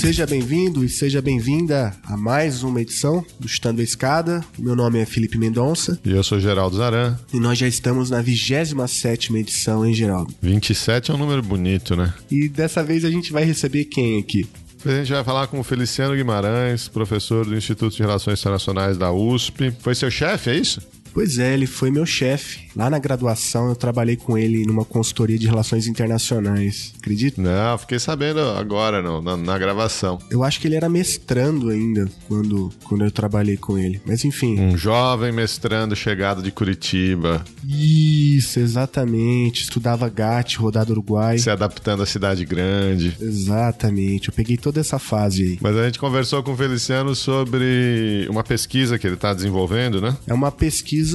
Seja bem-vindo e seja bem-vinda a mais uma edição do Chutando a Escada. Meu nome é Felipe Mendonça E eu sou Geraldo Zaran. e nós já estamos na 27ª edição, hein, Geraldo? 27 é um número bonito, né? E dessa vez a gente vai receber quem aqui? A gente vai falar com o Feliciano Guimarães, professor do Instituto de Relações Internacionais da USP. Foi seu chefe, é isso? Pois é, ele foi meu chefe. Lá na graduação eu trabalhei com ele numa consultoria de relações internacionais. Acredita? Não, fiquei sabendo agora no- na, na gravação. Eu acho que ele era mestrando ainda quando, quando eu trabalhei com ele. Mas enfim. Um jovem mestrando chegado de Curitiba, Isso, exatamente. Estudava GAT, rodada Uruguai. se adaptando à cidade grande. Exatamente. Eu peguei toda essa fase aí. Mas a gente conversou com o Feliciano sobre uma pesquisa que ele está desenvolvendo, né? É uma pesquisa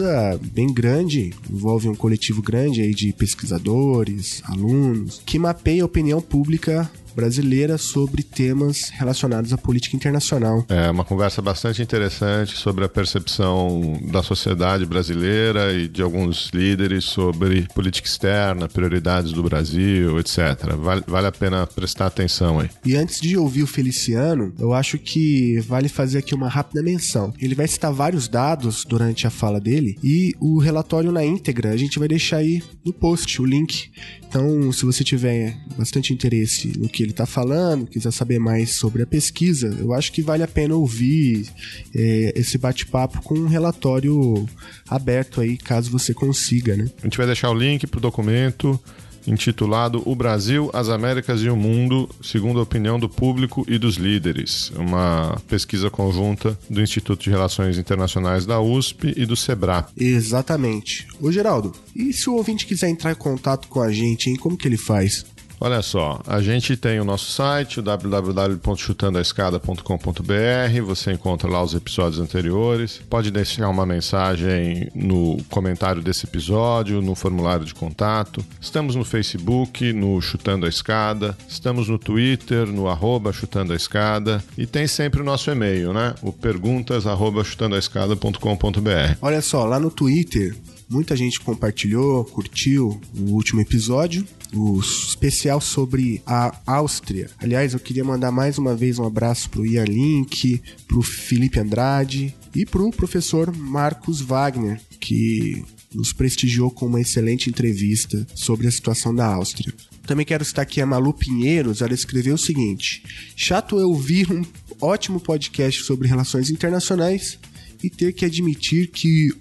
bem grande, envolve um coletivo grande aí de pesquisadores, alunos, que mapeia a opinião pública brasileira sobre temas relacionados à política internacional. É uma conversa bastante interessante sobre a percepção da sociedade brasileira e de alguns líderes sobre política externa, prioridades do Brasil, etc. Vale, vale a pena prestar atenção aí. E antes de ouvir o Feliciano, eu acho que vale fazer aqui uma rápida menção. Ele vai citar vários dados durante a fala dele e o relatório na íntegra a gente vai deixar aí no post, o link. Então, se você tiver bastante interesse no que ele está falando, quiser saber mais sobre a pesquisa, eu acho que vale a pena ouvir é, esse bate-papo com um relatório aberto aí, caso você consiga, né? A gente vai deixar o link para o documento intitulado O Brasil, as Américas e o Mundo, segundo a opinião do público e dos líderes. Uma pesquisa conjunta do Instituto de Relações Internacionais da USP e do SEBRA. Exatamente. Ô Geraldo, e se o ouvinte quiser entrar em contato com a gente, hein, como que ele faz? Olha só, a gente tem o nosso site, www.chutandoaescada.com.br. Você encontra lá os episódios anteriores. Pode deixar uma mensagem no comentário desse episódio, no formulário de contato. Estamos no Facebook, no Chutando a Escada. Estamos no Twitter, no arroba Chutando a Escada. E tem sempre o nosso e-mail, né? O perguntas arroba chutandoaescada.com.br. Olha só, lá no Twitter, muita gente compartilhou, curtiu o último episódio, o especial sobre a Áustria. Aliás, eu queria mandar mais uma vez um abraço pro Ian Link, pro Felipe Andrade e pro professor Marcos Wagner, que nos prestigiou com uma excelente entrevista sobre a situação da Áustria. Também quero citar aqui a Malu Pinheiros, ela escreveu o seguinte: Chato é ouvir um ótimo podcast sobre relações internacionais e ter que admitir que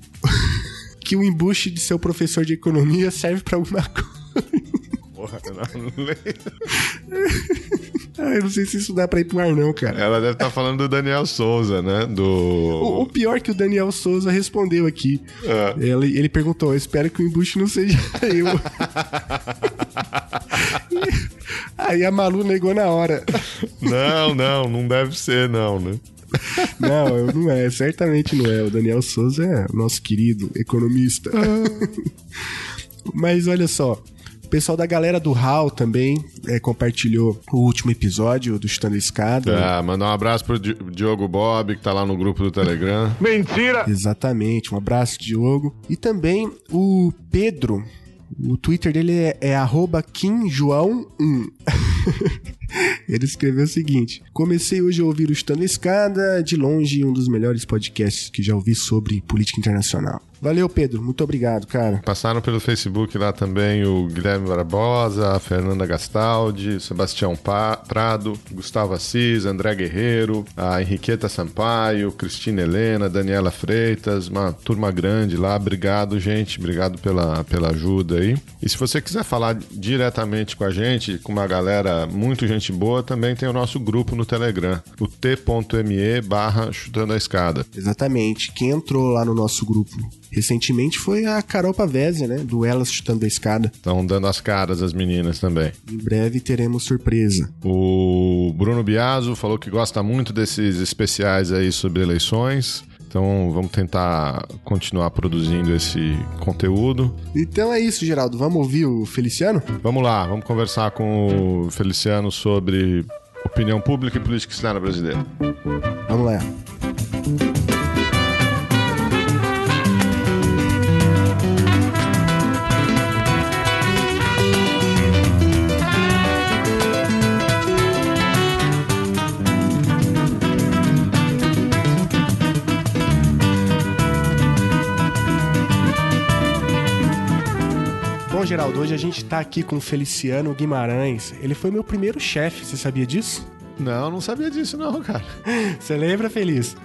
que o embuste de seu professor de economia serve pra alguma coisa. Porra, não, não. Ah, eu não sei se isso dá pra ir pro ar, não, cara. Ela deve estar falando do Daniel Souza, né? Do. O, o pior que o Daniel Souza respondeu aqui. Ele, ele perguntou: eu espero que o embuste não seja eu. Aí a Malu negou na hora. Não, não, não deve ser, não, né? Não, eu- não é, certamente não é. O Daniel Souza é o nosso querido economista. Mas olha só, o pessoal da galera do HAL também é, compartilhou o último episódio do Chutando Escada. Ah, mandar um abraço pro Di- Diogo Bob, que tá lá no grupo do Telegram. Exatamente, um abraço, Diogo. E também o Pedro. O Twitter dele é, é arroba KimJoão1. Ele escreveu o seguinte: Comecei hoje a ouvir o Estando Escada, de longe um dos melhores podcasts que já ouvi sobre política internacional. Valeu, Pedro. Muito obrigado, cara. Passaram pelo Facebook lá também o Guilherme Barbosa, a Fernanda Gastaldi, Sebastião Pa- Prado, Gustavo Assis, André Guerreiro, a Henriqueta Sampaio, Cristina Helena, Daniela Freitas, uma turma grande lá. Obrigado, gente. Obrigado pela, pela ajuda aí. E se você quiser falar diretamente com a gente, com uma galera muito gente boa, também tem o nosso grupo no Telegram, o t.me barra chutando a escada. Exatamente. Quem entrou lá no nosso grupo recentemente foi a Carol Pavese, né? Do Elas Chutando a Escada. Estão dando as caras as meninas também. Em breve teremos surpresa. O Bruno Biaso falou que gosta muito desses especiais aí sobre eleições. Então vamos tentar continuar produzindo esse conteúdo. Então é isso, Geraldo. Vamos ouvir o Feliciano? Vamos lá, vamos conversar com o Feliciano sobre opinião pública e política externa brasileira. Vamos lá. Bom, Geraldo, hoje a gente tá aqui com o Feliciano Guimarães. Ele foi meu primeiro chefe, você sabia disso? Não, não sabia disso não, cara. Você lembra, Feliz?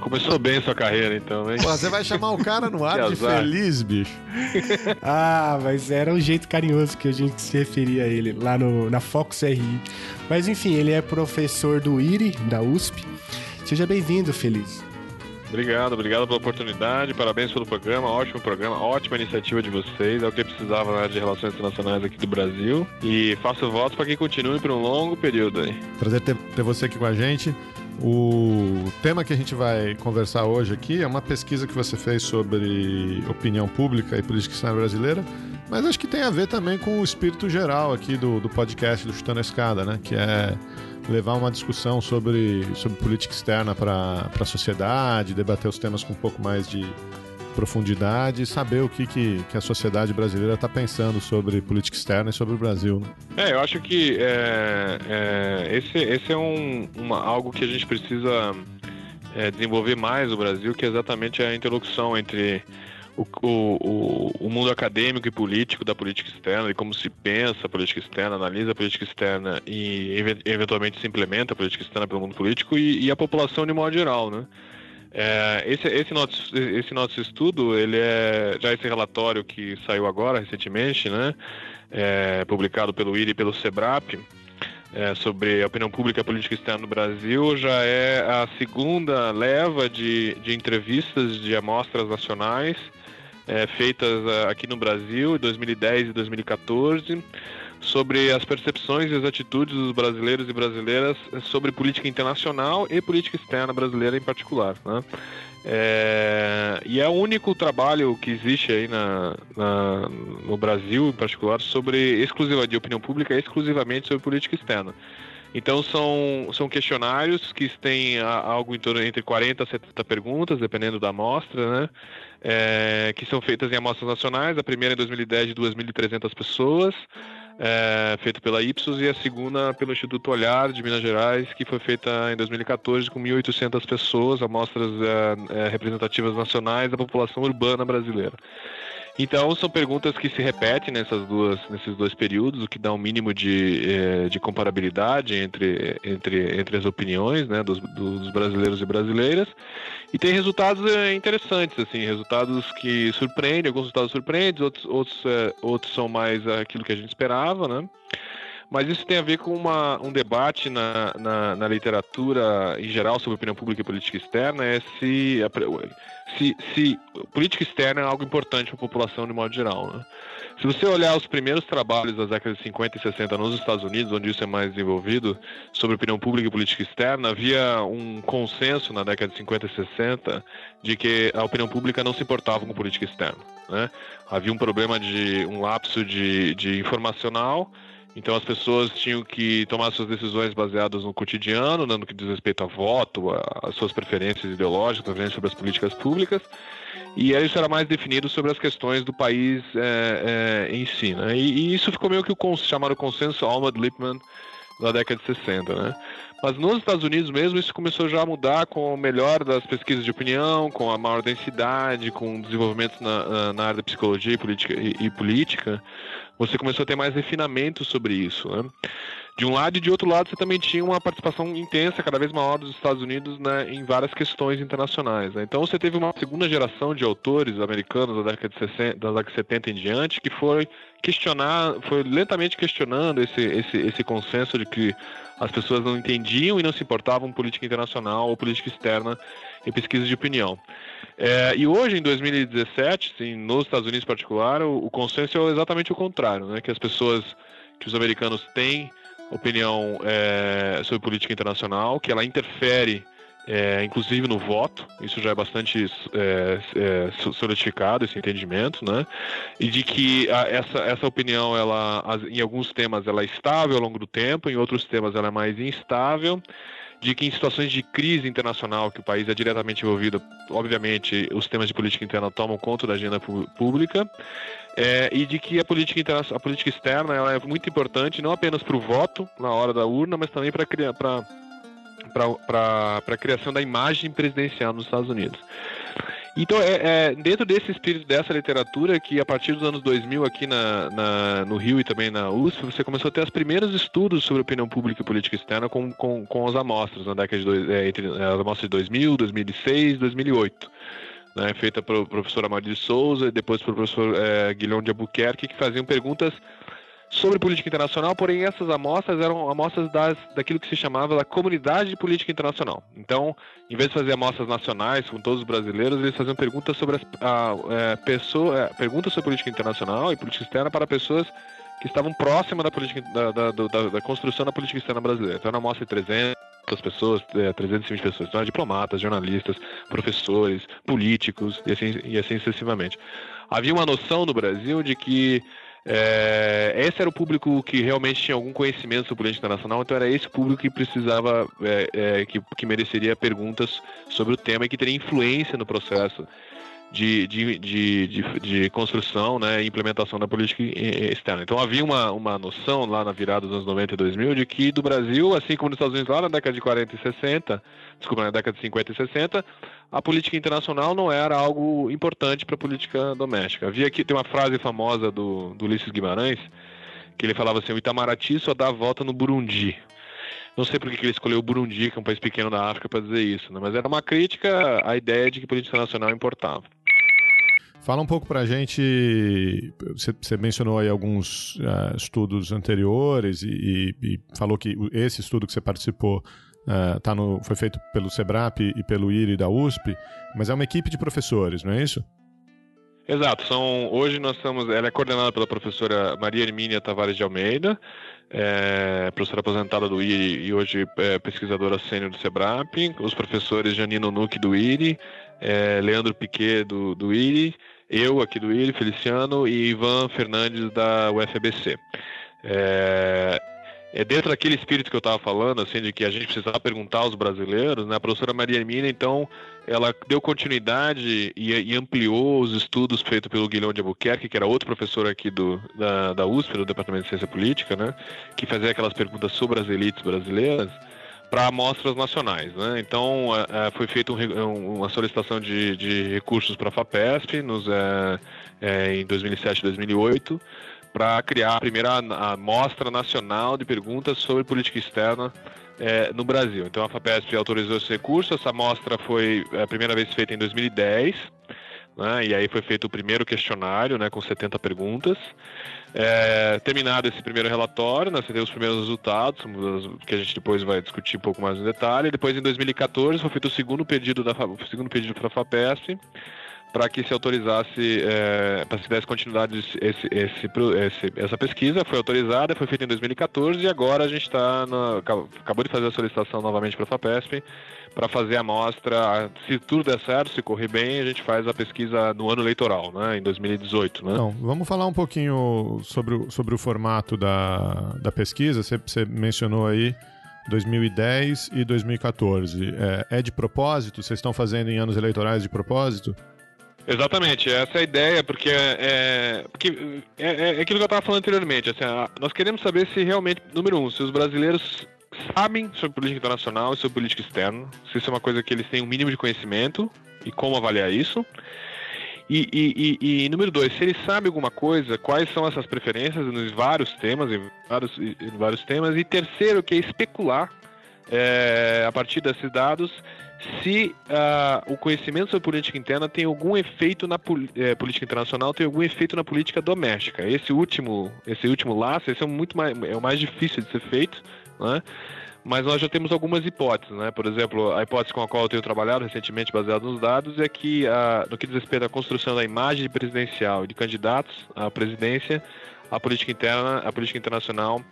Começou bem sua carreira, então, hein? Pô, você vai chamar o cara no ar de feliz, bicho. ah, mas era um jeito carinhoso que a gente se referia a ele lá no, na Fox RI. Mas enfim, ele é professor do IRI, da USP. Seja bem-vindo, Feliz. Obrigado, obrigado pela oportunidade, parabéns pelo programa, ótimo programa, ótima iniciativa de vocês, é o que precisava na área de relações internacionais aqui do Brasil. E faço votos para que continue por um longo período aí. Prazer ter, ter você aqui com a gente. O tema que a gente vai conversar hoje aqui é uma pesquisa que você fez sobre opinião pública e política externa brasileira, mas acho que tem a ver também com o espírito geral aqui do, do podcast do Chutando a Escada, né? Que é levar uma discussão sobre, sobre política externa para a sociedade, debater os temas com um pouco mais de profundidade e saber o que, que, que a sociedade brasileira está pensando sobre política externa e sobre o Brasil. Né? É, eu acho que é, é, esse, esse é um, uma, algo que a gente precisa é, desenvolver mais no Brasil, que é exatamente a interlocução entre o, o, o, mundo acadêmico e político da política externa, e como se pensa a política externa, analisa a política externa e eventualmente se implementa a política externa pelo mundo político e, e a população de modo geral, né? É, esse, esse, nosso, esse nosso estudo, ele é já esse relatório que saiu agora recentemente, né? É, publicado pelo IRI e pelo SEBRAP, é, sobre a opinião pública e a política externa no Brasil já é a segunda leva de, de entrevistas de amostras nacionais é, feitas é, aqui no Brasil em 2010 e 2014 sobre as percepções e as atitudes dos brasileiros e brasileiras sobre política internacional e política externa brasileira em particular. Né? É, e é o único trabalho que existe aí na, na, no Brasil, em particular, sobre exclusiva de opinião pública, exclusivamente sobre política externa. Então são, são questionários que têm algo em torno entre 40 a 70 perguntas, dependendo da amostra, né? É, que são feitas em amostras nacionais. A primeira em 2010 de 2.300 pessoas, é, feita pela Ipsos, e a segunda pelo Instituto Olhar de Minas Gerais, que foi feita em 2014 com 1.800 pessoas, amostras é, é, representativas nacionais da população urbana brasileira. Então são perguntas que se repetem nessas duas, nesses dois períodos, o que dá um mínimo de, eh, de comparabilidade entre, entre, entre as opiniões né, dos, dos brasileiros e brasileiras. E tem resultados eh, interessantes, assim, resultados que surpreendem, alguns resultados surpreendem, outros, outros, eh, outros são mais aquilo que a gente esperava, né? Mas isso tem a ver com uma, um debate na, na, na literatura em geral sobre opinião pública e política externa, é se se, se política externa é algo importante para a população de modo geral. Né? Se você olhar os primeiros trabalhos das décadas de 50 e 60 nos Estados Unidos, onde isso é mais desenvolvido, sobre opinião pública e política externa, havia um consenso na década de 50 e 60 de que a opinião pública não se importava com política externa. Né? Havia um problema de um lapso de, de informacional então as pessoas tinham que tomar suas decisões baseadas no cotidiano, no que diz respeito a voto, às suas preferências ideológicas, preferências sobre as políticas públicas, e isso era mais definido sobre as questões do país é, é, em si. Né? E, e, isso ficou meio que o chamado consenso Alma-Lippmann da década de 60. Né? Mas nos Estados Unidos mesmo isso começou já a mudar com o melhor das pesquisas de opinião, com a maior densidade, com desenvolvimento na, na área da psicologia e política, e, e política você começou a ter mais refinamento sobre isso. Né? De um lado e de outro lado, você também tinha uma participação intensa, cada vez maior dos Estados Unidos né, em várias questões internacionais. Né? Então você teve uma segunda geração de autores americanos da década de 60, da década de 70 em diante que foi questionar, foi lentamente questionando esse, esse, esse consenso de que as pessoas não entendiam e não se importavam política internacional ou política externa em pesquisa de opinião. É, e hoje, em 2017, sim, nos Estados Unidos em particular, o, o, consenso é exatamente o contrário, né? que as pessoas, que os americanos têm opinião é, sobre política internacional, que ela interfere é, inclusive no voto, isso já é bastante é, é, solidificado, esse entendimento, né? E de que a, essa, essa opinião, ela, em alguns temas, ela é estável ao longo do tempo, em outros temas, ela é mais instável de que em situações de crise internacional, que o país é diretamente envolvido, obviamente, os temas de política interna tomam conta da agenda pública, é, e de que a política, interna, a política externa ela é muito importante, não apenas para o voto na hora da urna, mas também para a criação da imagem presidencial nos Estados Unidos. Então, é, é, dentro desse espírito dessa literatura, que a partir dos anos 2000, aqui na, na, no Rio e também na USP, você começou a ter os primeiros estudos sobre opinião pública e política externa com, com, com as amostras, na década de dois, é, entre as amostras de 2000, 2006 2008. Né, feita pelo professor Amarildo de Souza e depois pelo professor é, Guilherme de Albuquerque, que faziam perguntas sobre política internacional, porém essas amostras eram amostras das, daquilo que se chamava da comunidade de política internacional. Então, em vez de fazer amostras nacionais com todos os brasileiros, eles faziam perguntas sobre as, a, é, pessoa, é, perguntas sobre política internacional e política externa para pessoas que estavam próximas da, política, da, da, da, da construção da política externa brasileira. Então, era uma amostra de 300 pessoas, é, 320 pessoas, então, diplomatas, jornalistas, professores, políticos e assim, e assim sucessivamente. Havia uma noção no Brasil de que é, esse era o público que realmente tinha algum conhecimento sobre política internacional, então era esse público que precisava, é, é, que, que mereceria perguntas sobre o tema e que teria influência no processo de, de, de, de, de construção né, e implementação da política externa. Então havia uma, uma noção lá na virada dos anos 90 e 2000 de que do Brasil, assim como nos Estados Unidos lá na década de 40 e 60, desculpa, na década de 50 e 60, a política internacional não era algo importante para a política doméstica. Havia aqui, tem uma frase famosa do, do Ulisses Guimarães, que ele falava assim, o Itamaraty só dá volta no Burundi. Não sei por que ele escolheu o Burundi, que é um país pequeno da África, para dizer isso, né? mas era uma crítica à ideia de que política internacional importava. Fala um pouco para a gente. Você, mencionou aí alguns uh, estudos anteriores e, e, e, falou que esse estudo que você participou uh, tá no, foi feito pelo SEBRAP e pelo IRI da USP, mas é uma equipe de professores, não é isso? Exato. São, hoje nós estamos. Ela é coordenada pela professora Maria Hermínia Tavares de Almeida, é, professora aposentada do IRI e hoje é, pesquisadora sênior do SEBRAP, os professores Janino Nuque do IRI, é, Leandro Piquet do, do IRI eu aqui do IRI, Feliciano, e Ivan Fernandes da UFBC. É, é dentro daquele espírito que eu estava falando, assim, de que a gente precisava perguntar aos brasileiros, né? A professora Maria Hermínia, então, ela deu continuidade e, e, ampliou os estudos feitos pelo Guilherme de Albuquerque, que era outro professor aqui do, da, da USP, do Departamento de Ciência Política, né? Que fazia aquelas perguntas sobre as elites brasileiras para amostras nacionais. Né? Então, é, é foi feita um, uma solicitação de, de recursos para a FAPESP nos, é, é, em 2007 e 2008 para criar a primeira amostra nacional de perguntas sobre política externa é, no Brasil. Então, a FAPESP autorizou esse recurso. Essa amostra foi a primeira vez feita em 2010. Né? E aí foi feito o primeiro questionário, né, com 70 perguntas. É, terminado esse primeiro relatório, nós temos os primeiros resultados, que a gente depois vai discutir um pouco mais no detalhe. Depois, em 2014, foi feito o segundo pedido da o segundo pedido para a FAPESP para que se autorizasse, é, para se desse continuidade esse, esse, esse, essa pesquisa, foi autorizada, foi feita em 2014 e agora a gente está acabou de fazer a solicitação novamente para a FAPESP para fazer a amostra. Se tudo der certo, se correr bem, a gente faz a pesquisa no ano eleitoral, né, em 2018. Né? Então, vamos falar um pouquinho sobre o, sobre o formato da, da pesquisa. Você, mencionou aí 2010 e 2014. É, é de propósito? Vocês estão fazendo em anos eleitorais de propósito? Exatamente, essa é a ideia, porque é, porque é, é, é aquilo que eu estava falando anteriormente. Assim, nós queremos saber se realmente, número um, se os brasileiros sabem sobre política internacional e sobre política externa, se isso é uma coisa que eles têm um mínimo de conhecimento e como avaliar isso. E, e, e, e, número dois, se eles sabem alguma coisa, quais são essas preferências nos vários temas, em vários, em vários temas. E terceiro, que é especular é, a partir desses dados se uh, o conhecimento sobre política interna tem algum efeito na é, política internacional, tem algum efeito na política doméstica. Esse último, esse último laço, esse é muito mais, é o mais difícil de ser feito, né? Mas nós já temos algumas hipóteses, né? Por exemplo, a hipótese com a qual eu tenho trabalhado recentemente, baseado nos dados, é que, uh, no que diz respeito à construção da imagem presidencial e de candidatos à presidência, a política interna, a política internacional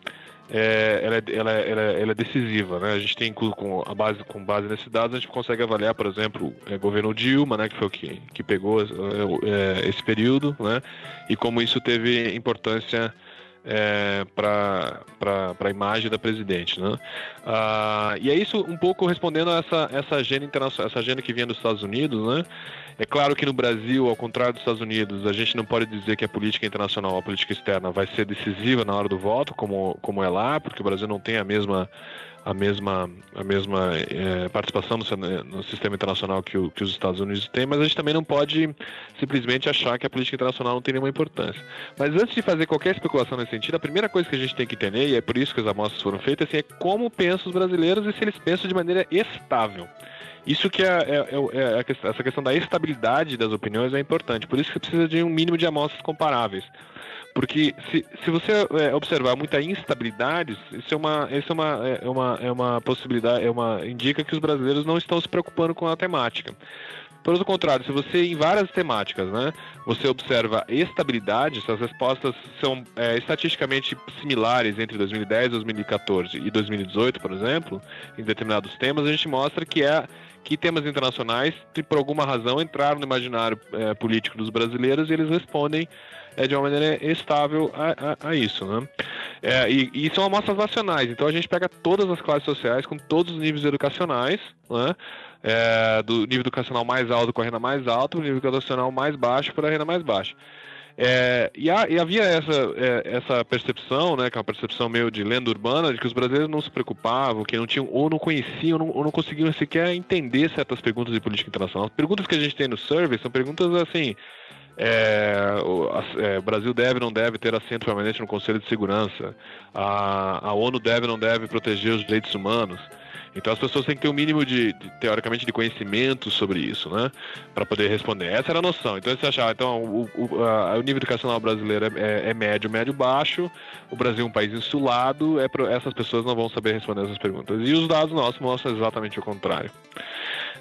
é, ela, é, ela, é, ela, é, ela, é decisiva, né? A gente tem com a base com base nesses dados a gente consegue avaliar, por exemplo, o governo Dilma, né, que foi o que, que pegou é, esse período, né? E como isso teve importância é, para a imagem da presidente. Né? Ah, e é isso um pouco respondendo a essa, essa agenda internacional, essa agenda que vinha dos Estados Unidos. Né? É claro que no Brasil, ao contrário dos Estados Unidos, a gente não pode dizer que a política internacional, a política externa, vai ser decisiva na hora do voto, como, como é lá, porque o Brasil não tem a mesma a mesma, a mesma é, participação no, no, sistema internacional que, o, que, os Estados Unidos têm, mas a gente também não pode simplesmente achar que a política internacional não tem nenhuma importância. Mas antes de fazer qualquer especulação nesse sentido, a primeira coisa que a gente tem que entender, e é por isso que as amostras foram feitas, assim, é como pensam os brasileiros e se eles pensam de maneira estável. Isso que é, é, é, é questão, essa questão da estabilidade das opiniões é importante. Por isso que precisa de um mínimo de amostras comparáveis. Porque se, se você é, observar muita instabilidade, isso é uma, isso é uma, é, é uma, é uma possibilidade, é uma, indica que os brasileiros não estão se preocupando com a temática. Pelo contrário, se você, em várias temáticas, né, você observa estabilidade, se as respostas são é, estatisticamente similares entre 2010, 2014 e 2018, por exemplo, em determinados temas, a gente mostra que é que temas internacionais, por alguma razão, entraram no imaginário é, político dos brasileiros e eles respondem é, de uma maneira estável a, a, a isso. Né? É, e, e, são amostras nacionais, então a gente pega todas as classes sociais com todos os níveis educacionais, né? É, do nível educacional mais alto com a renda mais alta, o nível educacional mais baixo para a renda mais baixa. É, e, há, e, havia essa, é, essa percepção, né, que é uma percepção meio de lenda urbana, de que os brasileiros não se preocupavam, que não tinham, ou não conheciam, ou não, ou não conseguiam sequer entender certas perguntas de política internacional. As perguntas que a gente tem no survey são perguntas assim. É, o, é, o, Brasil deve ou não deve ter assento permanente no Conselho de Segurança. A, a ONU deve ou não deve proteger os direitos humanos. Então as pessoas têm que ter um mínimo de, de teoricamente, de conhecimento sobre isso, né? Para poder responder. Essa era a noção. Então você achar, então o, o, a, o nível educacional brasileiro é, é, médio, médio, baixo. O Brasil é um país insulado. É pro, essas pessoas não vão saber responder essas perguntas. E os dados nossos mostram exatamente o contrário.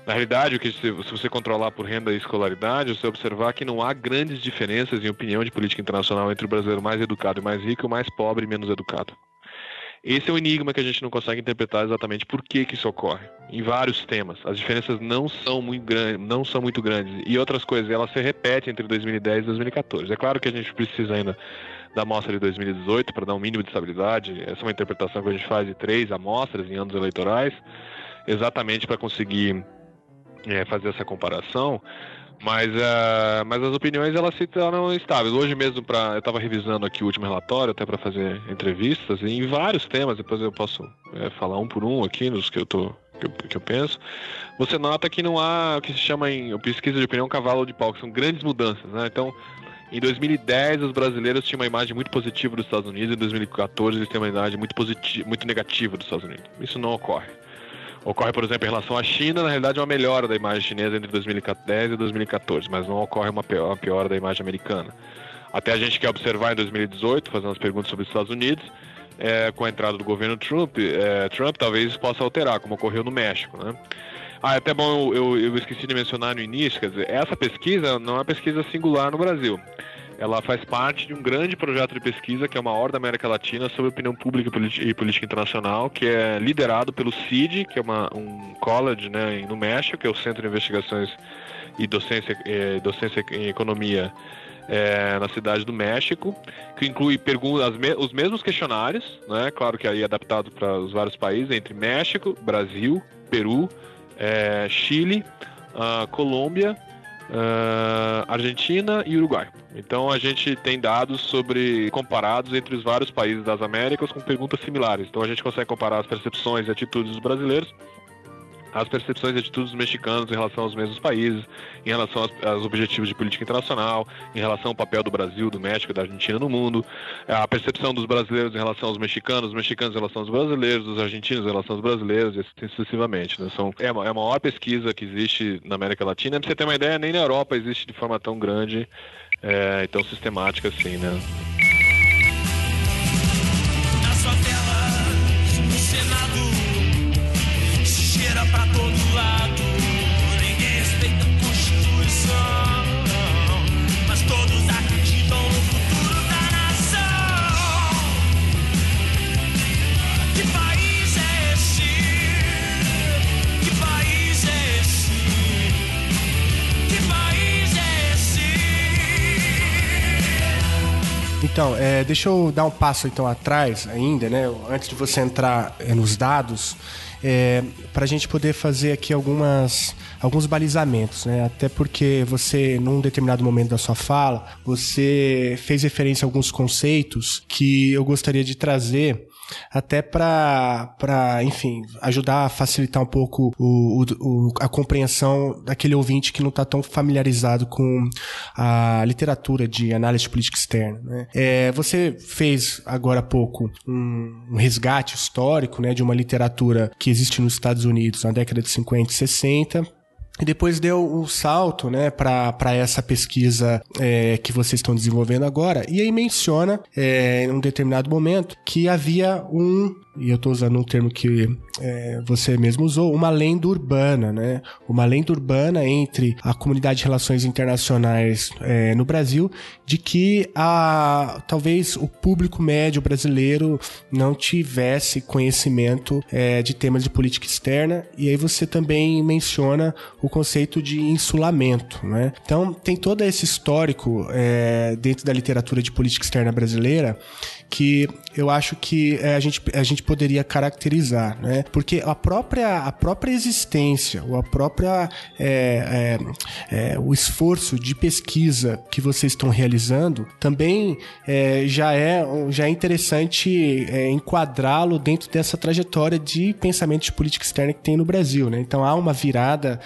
Na realidade, o que se, se você controlar por renda e escolaridade, você observar que não há grandes diferenças em opinião de política internacional entre o brasileiro mais educado e mais rico e o mais pobre e menos educado. Esse é o enigma que a gente não consegue interpretar exatamente por que, que isso ocorre. Em vários temas. As diferenças não são muito, grandes, não são muito grandes. E outras coisas, elas se repetem entre 2010 e 2014. É claro que a gente precisa ainda da amostra de 2018 para dar um mínimo de estabilidade. Essa é uma interpretação que a gente faz de três amostras em anos eleitorais, exatamente para conseguir é, fazer essa comparação. Mas, uh, mas as opiniões elas se tornam estáveis. Hoje mesmo, pra, eu estava revisando aqui o último relatório, até para fazer entrevistas, em vários temas, depois eu posso é, falar um por um aqui, nos que eu tô. Que eu, que eu, penso, você nota que não há o que se chama em pesquisa de opinião cavalo de pau, que são grandes mudanças, né? Então, em 2010, os brasileiros tinham uma imagem muito positiva dos Estados Unidos, em 2014, eles têm uma imagem muito, positiva, muito negativa dos Estados Unidos. Isso não ocorre ocorre, por exemplo, em relação à China, na realidade é uma melhora da imagem chinesa entre 2010 e 2014, mas não ocorre uma piora da imagem americana. Até a gente quer observar em 2018, fazendo as perguntas sobre os Estados Unidos, é, com a entrada do governo Trump, é, Trump talvez possa alterar, como ocorreu no México, né? Ah, é até bom, eu, eu, eu esqueci de mencionar no início, quer dizer, essa pesquisa não é uma pesquisa singular no Brasil ela faz parte de um grande projeto de pesquisa que é o maior da América Latina sobre opinião pública e política internacional, que é liderado pelo CID, que é uma, um college né, no México, que é o Centro de Investigações e Docência, eh, Docência em Economia é, na cidade do México, que inclui perguntas, os mesmos questionários, né, claro que aí adaptado para os vários países, entre México, Brasil, Peru, é, Chile, uh, Colômbia uh, Argentina e Uruguai. Então a gente tem dados sobre comparados entre os vários países das Américas com perguntas similares. Então a gente consegue comparar as percepções e atitudes dos brasileiros as percepções e atitudes dos mexicanos em relação aos mesmos países, em relação aos, aos, objetivos de política internacional, em relação ao papel do Brasil, do México e da Argentina no mundo, a percepção dos brasileiros em relação aos mexicanos, os mexicanos em relação aos brasileiros, dos argentinos em relação aos brasileiros, e assim sucessivamente. Né? São, é, é a maior pesquisa que existe na América Latina. Pra você ter uma ideia, nem na Europa existe de forma tão grande é, e tão sistemática assim, né? Então, é, deixa eu dar um passo então atrás ainda, né? Antes de você entrar é, nos dados, é, para a gente poder fazer aqui algumas alguns balizamentos, né? Até porque você, num determinado momento da sua fala, você fez referência a alguns conceitos que eu gostaria de trazer até para, enfim, ajudar a facilitar um pouco o, o, a compreensão daquele ouvinte que não está tão familiarizado com a literatura de análise política externa. Né? É, você fez agora há pouco um, um, resgate histórico né, de uma literatura que existe nos Estados Unidos na década de 50 e 60 e depois deu um salto né, para essa pesquisa é, que vocês estão desenvolvendo agora. E aí menciona, é, em um determinado momento, que havia um e eu estou usando um termo que é, você mesmo usou, uma lenda urbana, né? Uma lenda urbana entre a comunidade de relações internacionais é, no Brasil de que a, talvez o público médio brasileiro não tivesse conhecimento é, de temas de política externa e aí você também menciona o conceito de insulamento, né? Então tem todo esse histórico é, dentro da literatura de política externa brasileira que eu acho que é, a, gente, a gente poderia caracterizar, né? Porque a própria, a própria existência, ou a própria é, é, é o esforço de pesquisa que vocês estão realizando também é, já, é, já é interessante é, enquadrá-lo dentro dessa trajetória de pensamento de política externa que tem no Brasil, né? Então há uma virada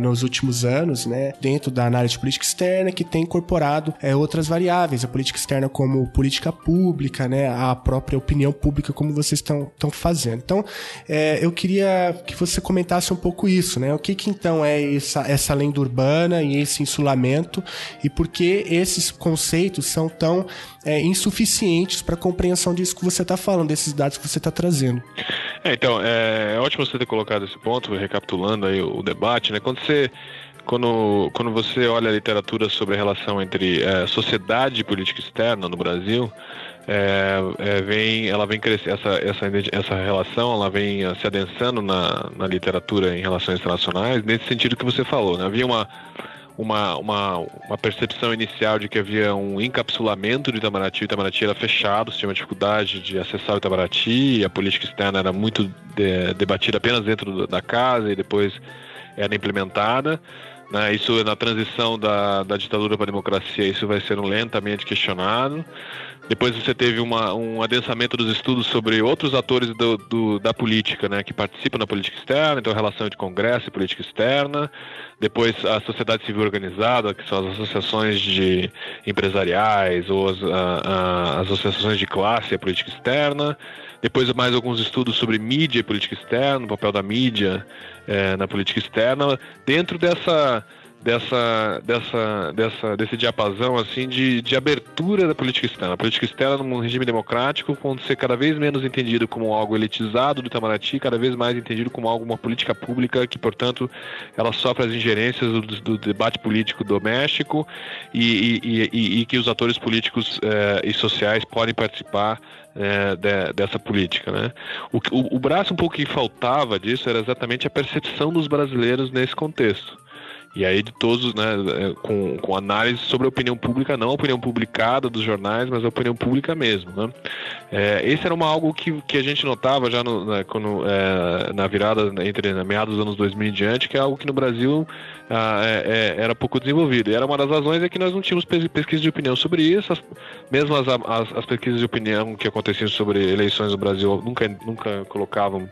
nos últimos anos, né? Dentro da análise de política externa que tem incorporado outras variáveis, a política externa como política pública, né? A própria opinião pública, como vocês estão fazendo. Então, é, eu queria que você comentasse um pouco isso, né? O que, que então é essa, essa lenda urbana e esse insulamento e por que esses conceitos são tão é, insuficientes para a compreensão disso que você está falando, desses dados que você está trazendo. É, então, é, é, ótimo você ter colocado esse ponto, recapitulando aí o, o debate, né? Quando você quando, quando você olha a literatura sobre a relação entre é, sociedade e política externa no Brasil, é, é, vem, ela vem crescer, essa, essa, essa relação ela vem se adensando na, na literatura em relações internacionais, nesse sentido que você falou. Né? Havia uma, uma, uma, uma percepção inicial de que havia um encapsulamento do Itamaraty, o Itamaraty era fechado, tinha uma dificuldade de acessar o Itamaraty, a política externa era muito de, debatida apenas dentro da casa e depois era implementada. Né? Isso na transição da, da ditadura para a democracia, isso vai ser lentamente questionado. Depois você teve uma, um adensamento dos estudos sobre outros atores do, do, da política, né, que participam da política externa, então relação entre Congresso e política externa. Depois a sociedade civil organizada, que são as associações de empresariais ou as, a, a, as associações de classe e a política externa. Depois mais alguns estudos sobre mídia e política externa, o papel da mídia é, na política externa. Dentro dessa dessa, dessa, dessa, desse diapasão assim de, de abertura da política externa. A política externa num regime democrático quando ser cada vez menos entendido como algo elitizado do Itamaraty, cada vez mais entendido como algo uma política pública que, portanto, ela sofre as ingerências do, do debate político doméstico e, e, e, e, que os atores políticos eh, e sociais podem participar é, de, dessa política. Né? O, o, o braço um pouco que faltava disso era exatamente a percepção dos brasileiros nesse contexto. E aí de todos, né, é, com, com análise sobre a opinião pública, não a opinião publicada dos jornais, mas a opinião pública mesmo, né? É, esse era uma, algo que, que a gente notava já no, né, quando, é, na virada entre né, meados dos anos 2000 em diante, que é algo que no Brasil ah, é, é, era pouco desenvolvido. E era uma das razões é que nós não tínhamos pesquisa de opinião sobre isso, as, mesmo as, as, as pesquisas de opinião que aconteciam sobre eleições no Brasil nunca, nunca colocavam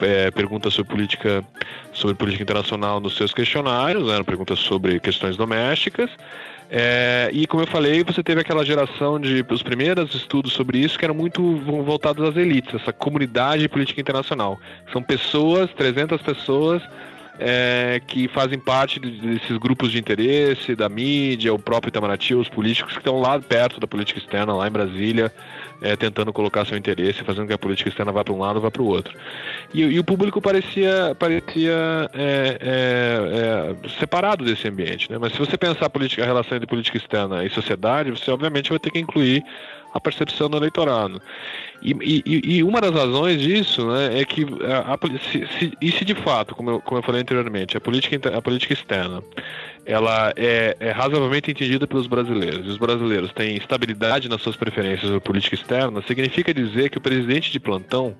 é, perguntas sobre política, sobre política internacional nos seus questionários, eram perguntas sobre questões domésticas. É, e como eu falei, você teve aquela geração de os primeiros estudos sobre isso que eram muito voltados às elites, essa comunidade de política internacional. São pessoas, 300 pessoas é, que fazem parte desses grupos de interesse, da mídia, o próprio Itamaraty, os políticos que estão lá perto da política externa, lá em Brasília, é, tentando colocar seu interesse, fazendo que a política externa vá para um lado ou vá para o outro. E, e, o público parecia, parecia é, é, é, separado desse ambiente. Né? Mas se você pensar a, política, a relação entre política externa e sociedade, você obviamente vai ter que incluir a percepção do eleitorado. E, e, e uma das razões disso né, é que, a, a, se, se, e se de fato, como eu, como eu falei anteriormente, a política, a política externa ela é, é, razoavelmente entendida pelos brasileiros, e os brasileiros têm estabilidade nas suas preferências da política externa, significa dizer que o presidente de plantão,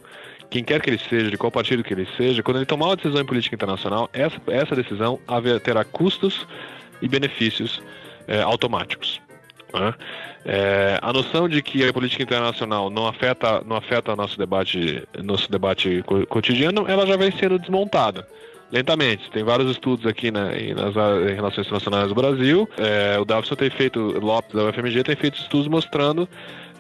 quem quer que ele seja, de qual partido que ele seja, quando ele tomar uma decisão em política internacional, essa, essa decisão haver, terá custos e benefícios é, automáticos. Né? É, a noção de que a política internacional não afeta, não afeta nosso debate, nosso debate cotidiano, ela já vem sendo desmontada lentamente. Tem vários estudos aqui né, nas em relações internacionais do Brasil. É, o Davison tem feito, Lopes da UFMG tem feito estudos mostrando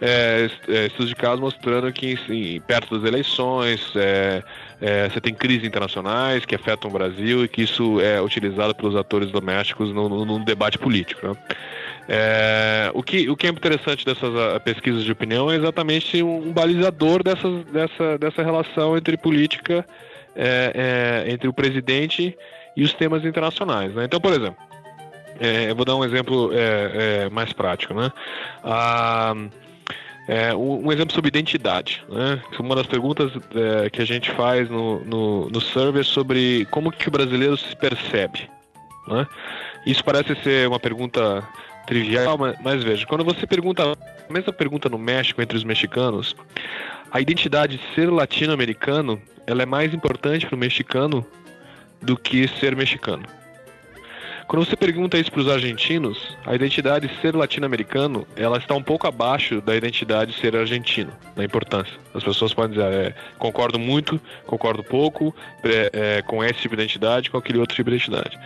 é, é, estudos de caso mostrando que em, perto das eleições é, é, você tem crises internacionais que afetam o Brasil e que isso é utilizado pelos atores domésticos no debate político. Né? É, o, que, o que é interessante dessas pesquisas de opinião é exatamente um, balizador dessas, dessa, dessa relação entre política, é, entre o presidente e os temas internacionais. Né? Então, por exemplo, eu vou dar um exemplo mais prático. Né? Ah, é, um exemplo sobre identidade. Né? Uma das perguntas é, que a gente faz no, no, no survey é sobre como que o brasileiro se percebe. Né? Isso parece ser uma pergunta trivial, mas, mas veja, quando você pergunta, a mesma pergunta no México entre os mexicanos, a identidade de ser latino-americano ela é mais importante para o mexicano do que ser mexicano. Quando você pergunta isso para os argentinos, a identidade de ser latino-americano, ela está um pouco abaixo da identidade de ser argentino, na importância. As pessoas podem dizer, é, concordo muito, concordo pouco é, é, com esse tipo de identidade, com aquele outro tipo de identidade.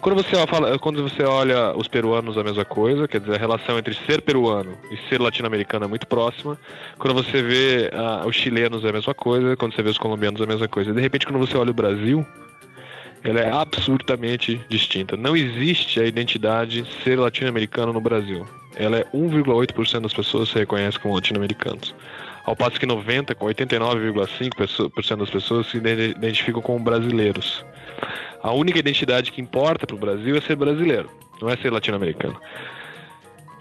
Quando você, fala, quando você olha os peruanos, a mesma coisa, quer dizer, a relação entre ser peruano e ser latino-americano é muito próxima. Quando você vê ah, os chilenos, é a mesma coisa. Quando você vê os colombianos, é a mesma coisa. De repente, quando você olha o Brasil, ela é absurdamente distinta. Não existe a identidade ser latino-americano no Brasil. Ela é 1,8% das pessoas se reconhecem como latino-americanos. Ao passo que 90, com 89,5% das pessoas se identificam como brasileiros. A única identidade que importa para o Brasil é ser brasileiro, não é ser latino-americano.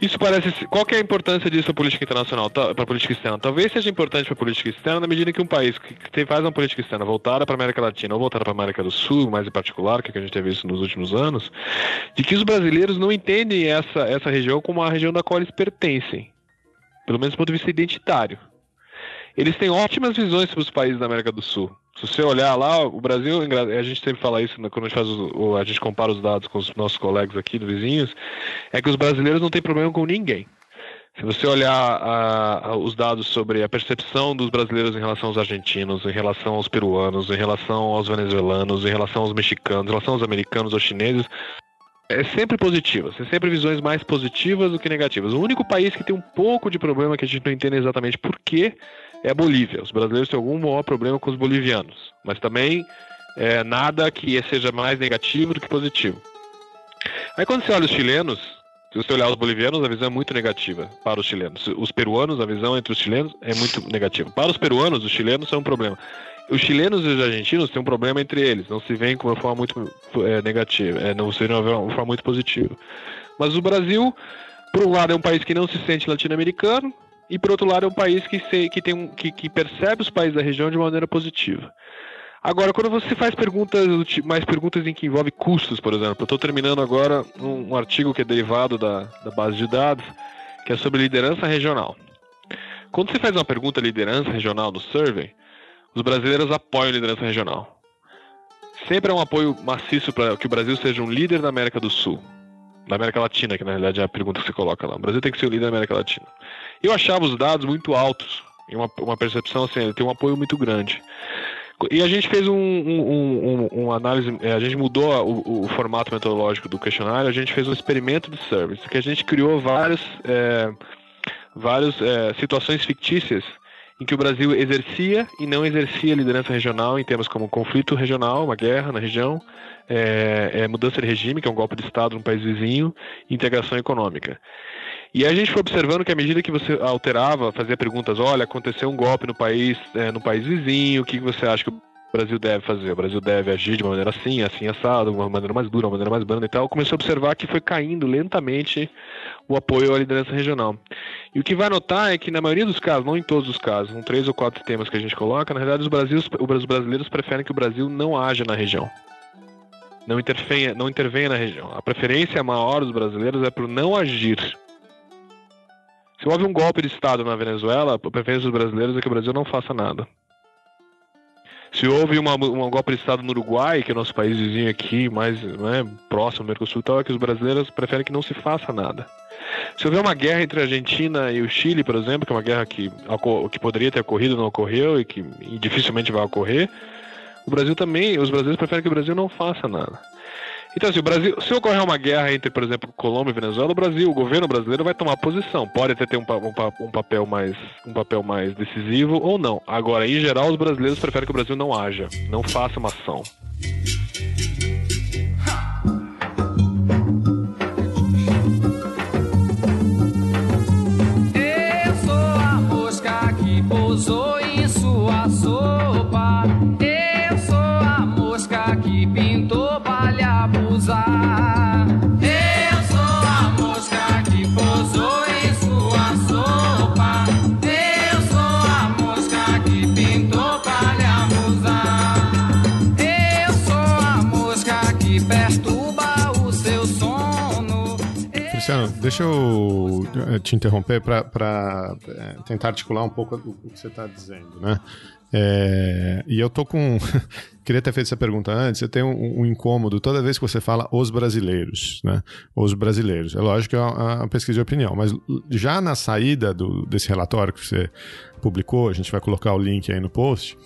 Isso parece. Qual é a importância disso para política internacional, para a política externa? Talvez seja importante para a política externa na medida que um país que faz uma política externa voltada para a América Latina ou voltada para a América do Sul, mais em particular, que, é que a gente tem visto nos últimos anos, de que os brasileiros não entendem essa, essa região como a região da qual eles pertencem, pelo menos do ponto de vista identitário. Eles têm ótimas visões sobre os países da América do Sul. Se você olhar lá, o Brasil, a gente sempre fala isso né, quando a gente, faz a gente compara os dados com os nossos colegas aqui, vizinhos, é que os brasileiros não têm problema com ninguém. Se você olhar a, a, os dados sobre a percepção dos brasileiros em relação aos argentinos, em relação aos peruanos, em relação aos venezuelanos, em relação aos mexicanos, em relação aos americanos, aos chineses, é sempre positiva. São sempre visões mais positivas do que negativas. O único país que tem um pouco de problema que a gente não entende exatamente por quê é a Bolívia. Os brasileiros têm algum maior problema com os bolivianos, mas também é, nada que seja mais negativo do que positivo. Aí quando você olha os chilenos, se você olhar os bolivianos, a visão é muito negativa para os chilenos. Os peruanos, a visão entre os chilenos é muito negativa. Para os peruanos, os chilenos são um problema. Os chilenos e os argentinos têm um problema entre eles, não se veem com uma forma muito é, negativa, é, não se veem de uma forma muito positiva. Mas o Brasil, por um lado, é um país que não se sente latino-americano, e por outro lado é um país que, se, que, tem um, que, que percebe os países da região de maneira positiva. Agora, quando você faz perguntas, mais perguntas em que envolve custos, por exemplo, eu estou terminando agora um, um, artigo que é derivado da, da base de dados, que é sobre liderança regional. Quando você faz uma pergunta liderança regional no survey, os brasileiros apoiam a liderança regional. Sempre é um apoio maciço para que o Brasil seja um líder da América do Sul da América Latina, que na realidade é a pergunta que você coloca lá. O Brasil tem que ser o líder da América Latina. Eu achava os dados muito altos, e uma, uma percepção assim, ele tem um apoio muito grande. E a gente fez um, um, um, um análise, é, a gente mudou o, o, formato metodológico do questionário, a gente fez um experimento de service, que a gente criou várias, é, várias é, situações fictícias em que o Brasil exercia e não exercia liderança regional em temas como conflito regional, uma guerra na região, é, é mudança de regime, que é um golpe de Estado num país vizinho, integração econômica. E a gente foi observando que à medida que você alterava, fazia perguntas, olha, aconteceu um golpe no país, é, no país vizinho, o que você acha que o Brasil deve fazer? O Brasil deve agir de uma maneira assim, assim assado, uma maneira mais dura, uma maneira mais branda e tal. Comecei a observar que foi caindo lentamente o apoio à liderança regional. E o que vai notar é que na maioria dos casos, não em todos os casos, são três ou quatro temas que a gente coloca, na realidade os, Brasil, os brasileiros preferem que o Brasil não haja na região. Não intervenha, não intervenha na região. A preferência maior dos brasileiros é por não agir. Se houve um golpe de Estado na Venezuela, a preferência dos brasileiros é que o Brasil não faça nada. Se houve uma, um golpe de Estado no Uruguai, que é nosso país vizinho aqui, mais né, próximo ao Mercosul, tal, é que os brasileiros preferem que não se faça nada. Se houver uma guerra entre a Argentina e o Chile, por exemplo, que é uma guerra que, que poderia ter ocorrido, não ocorreu e que e dificilmente vai ocorrer, o Brasil também, os brasileiros preferem que o Brasil não faça nada. Então, assim, o Brasil, se ocorrer uma guerra entre, por exemplo, Colômbia e Venezuela, o Brasil, o governo brasileiro vai tomar posição. Pode até ter um, um, um, papel mais, um papel mais decisivo ou não. Agora, em geral, os brasileiros preferem que o Brasil não haja, não faça uma ação. Deixa eu eh, te interromper para eh, tentar articular um pouco o que você está dizendo, né? É, e eu tô com. Queria ter feito essa pergunta antes. Eu tenho um, um, incômodo toda vez que você fala os brasileiros, né? Os brasileiros. É lógico que é uma, uma pesquisa de opinião, mas já na saída do, desse relatório que você publicou, a gente vai colocar o link aí no post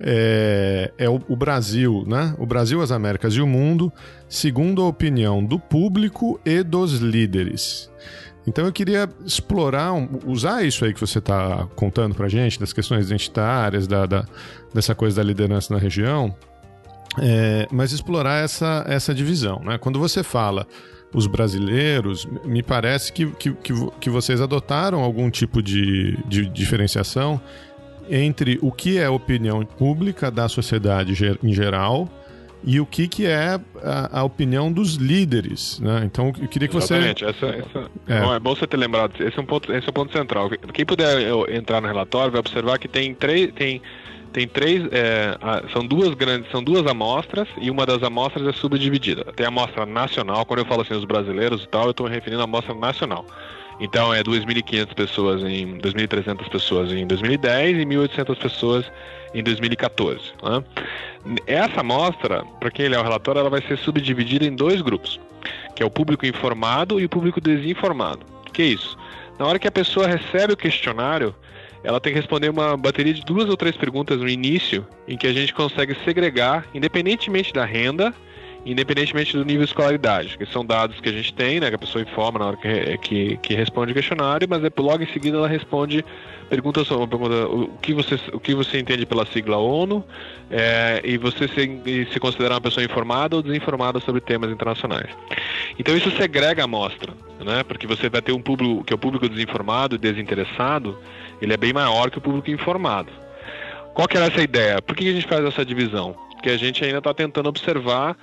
é, é o, o, Brasil, né? O Brasil, as Américas e o mundo, segundo a opinião do público e dos líderes. Então eu queria explorar, usar isso aí que você está contando para gente, das questões identitárias, da, da, dessa coisa da liderança na região, é, mas explorar essa, essa divisão. Né? Quando você fala os brasileiros, me parece que, que, que, vocês adotaram algum tipo de, de diferenciação entre o que é opinião pública da sociedade em geral e o que, que é a, a opinião dos líderes, né? Então, eu queria que Exatamente. você... Essa, essa... É. Bom, é bom você ter lembrado, esse é um ponto, esse é um ponto central. Quem puder entrar no relatório vai observar que tem três... Tem... Tem três, é, são duas grandes, são duas amostras e uma das amostras é subdividida. Tem a amostra nacional, quando eu falo assim os brasileiros e tal, eu estou me referindo à amostra nacional. Então é 2.500 pessoas em 2.300 pessoas em 2010 e 1.800 pessoas em 2014. Né? Essa amostra, para quem lê o relatório, ela vai ser subdividida em dois grupos, que é o público informado e o público desinformado. O que é isso? Na hora que a pessoa recebe o questionário, ela tem que responder uma bateria de duas ou três perguntas no início, em que a gente consegue segregar, independentemente da renda, independentemente do nível de escolaridade, que são dados que a gente tem, né, que a pessoa informa na hora que, que, que responde o questionário, mas é, logo em seguida ela responde perguntas sobre pergunta, o, que você, o que você entende pela sigla ONU é, e você se, se considera uma pessoa informada ou desinformada sobre temas internacionais. Então isso segrega a amostra, né, porque você vai ter um público, que é o público desinformado e desinteressado, ele é bem maior que o público informado. Qual que era essa ideia? Por que a gente faz essa divisão? Porque a gente ainda está tentando observar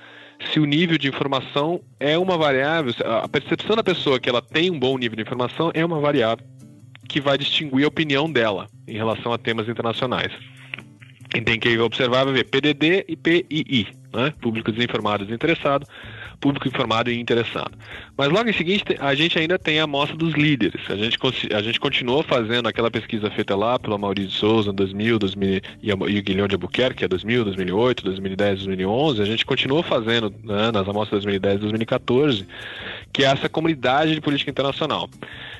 se o nível de informação é uma variável, a percepção da pessoa que ela tem um bom nível de informação é uma variável que vai distinguir a opinião dela em relação a temas internacionais. Quem tem que observar vai ver PDD e PII, né? público desinformado e desinteressado, público informado e interessado. Mas logo em seguinte, a gente ainda tem a amostra dos líderes. A gente, a gente continuou fazendo aquela pesquisa feita lá pelo Maurício Souza em 2000, 2000 e, o Guilherme de Albuquerque, que é 2000, 2008, 2010, 2011. A gente continuou fazendo né, nas amostras 2010 e 2014, que é essa comunidade de política internacional.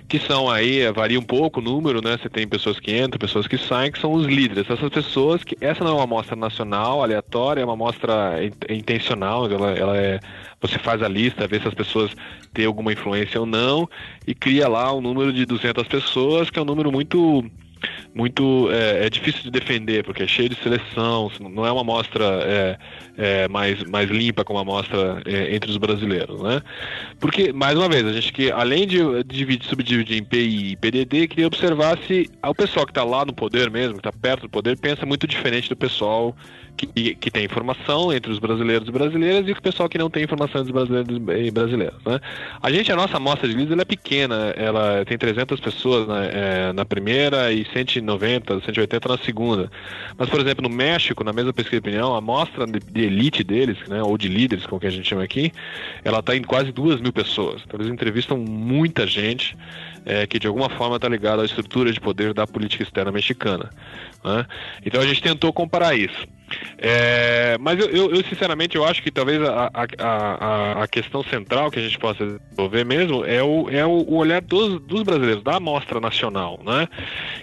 Que são aí, varia um pouco o número, né? Você tem pessoas que entram, pessoas que saem, que são os líderes. Essas pessoas que. Essa não é uma amostra nacional, aleatória, é uma amostra intencional, ela, ela é você faz a lista, vê se as pessoas têm alguma influência ou não, e cria lá um número de 200 pessoas, que é um número muito muito é, é, difícil de defender porque é cheio de seleção não é uma amostra é, é, mais, mais limpa como a amostra é, entre os brasileiros né? Porque mais uma vez a gente que além de dividir subdividir em PI e PDD queria observar se o pessoal que está lá no poder mesmo que está perto do poder pensa muito diferente do pessoal que, que tem informação entre os brasileiros e brasileiras e o pessoal que não tem informação entre os brasileiros e brasileiros. Né? A gente, a nossa amostra de líderes é pequena, ela tem 300 pessoas na, é, na primeira e 190, 180 na segunda. Mas, por exemplo, no México, na mesma pesquisa de opinião, a amostra de, de elite deles, né, ou de líderes, como que a gente chama aqui, ela está em quase duas mil pessoas. Então, eles entrevistam muita gente é, que de alguma forma está ligada à estrutura de poder da política externa mexicana. Né? Então a gente tentou comparar isso. É, mas eu, eu, eu, sinceramente eu acho que talvez a, a, a, questão central que a gente possa desenvolver mesmo é o, é o olhar dos, dos brasileiros, da amostra nacional, né?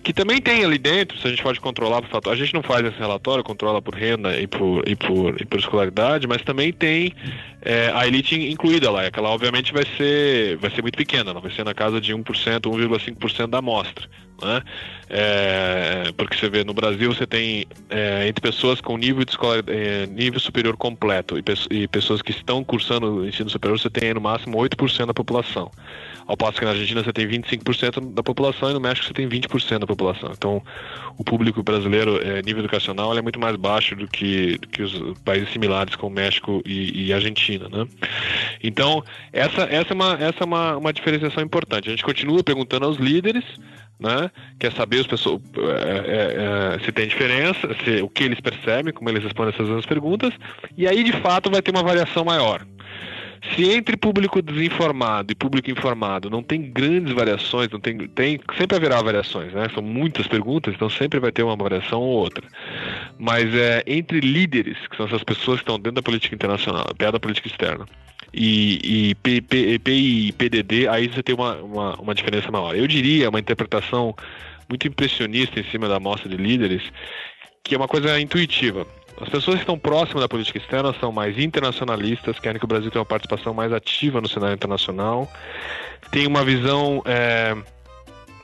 Que também tem ali dentro, se a gente pode controlar por fator. A gente não faz esse relatório, controla por renda e por, e por, e por escolaridade, mas também tem é, a elite incluída lá. Aquela obviamente vai ser, vai ser muito pequena, ela vai ser na casa de 1%, 1,5% da amostra. Né? É, porque você vê no Brasil você tem é, entre pessoas com nível de escola, é, nível superior completo e, e, pessoas que estão cursando ensino superior você tem no máximo 8% da população. Ao passo que na Argentina você tem 25% da população e no México você tem 20% da população. Então o público brasileiro é, nível educacional é muito mais baixo do que, do que os países similares como México e, e Argentina, né? Então essa essa é uma essa é uma, uma diferenciação importante. A gente continua perguntando aos líderes né? Quer saber as pessoas, é, é, é, se tem diferença, se, o que eles percebem, como eles respondem essas perguntas, e aí de fato vai ter uma variação maior. Se entre público desinformado e público informado não tem grandes variações, não tem, tem sempre haverá variações, né? São muitas perguntas, então sempre vai ter uma variação ou outra. Mas é entre líderes, que são essas pessoas que estão dentro da política internacional, perto da política externa, e, e e PDD, aí você tem uma, uma, uma diferença maior. Eu diria uma interpretação muito impressionista em cima da amostra de líderes, que é uma coisa intuitiva. As pessoas que estão próximas da política externa são mais internacionalistas, querem que o Brasil tenha uma participação mais ativa no cenário internacional, tem uma visão é,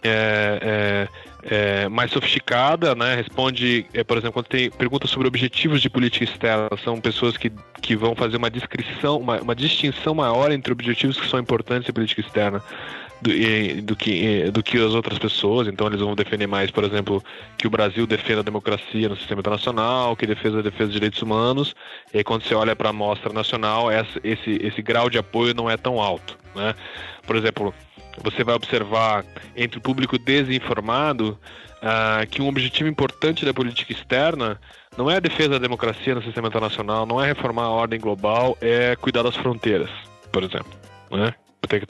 é, é, é, mais sofisticada, né? Responde, é, por exemplo, quando tem perguntas sobre objetivos de política externa, são pessoas que, que vão fazer uma descrição, uma, uma distinção maior entre objetivos que são importantes em política externa do, do, que, do que as outras pessoas. Então eles vão defender mais, por exemplo, que o Brasil defenda a democracia no sistema internacional, que defesa defesa dos direitos humanos. E aí, quando você olha para a amostra nacional, esse, esse, esse grau de apoio não é tão alto. Né? Por exemplo, você vai observar entre o público desinformado uh, que um objetivo importante da política externa não é a defesa da democracia no sistema internacional, não é reformar a ordem global, é cuidar das fronteiras, por exemplo. Né?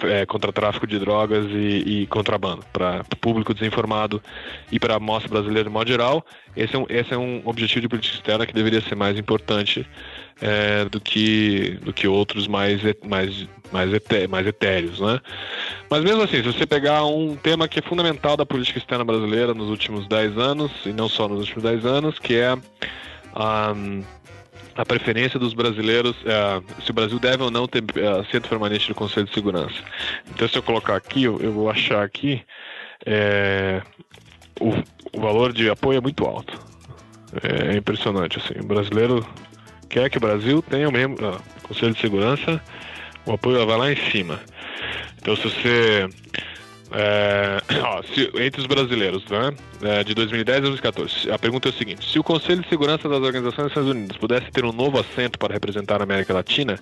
É, contra tráfico de drogas e, e contrabando, para o público desinformado e para a mostra brasileira de modo geral, esse é, um, esse é um objetivo de política externa que deveria ser mais importante é, do, que, do que outros mais, mais, mais, eté, mais etéreos. Né? Mas mesmo assim, se você pegar um tema que é fundamental da política externa brasileira nos últimos 10 anos, e não só nos últimos 10 anos, que é a, a preferência dos brasileiros, é, se o Brasil deve ou não ter é, assento permanente do Conselho de Segurança. Então, se eu colocar aqui, eu, eu vou achar aqui, é, o, o valor de apoio é muito alto. É impressionante, assim. O brasileiro quer que o Brasil tenha o mesmo ah, Conselho de Segurança, o apoio vai lá em cima. Então, se você. É, ó, se, entre os brasileiros, né, é, de 2010 a 2014, a pergunta é o seguinte: se o Conselho de Segurança das Organizações das Nações Unidas pudesse ter um novo assento para representar a América Latina,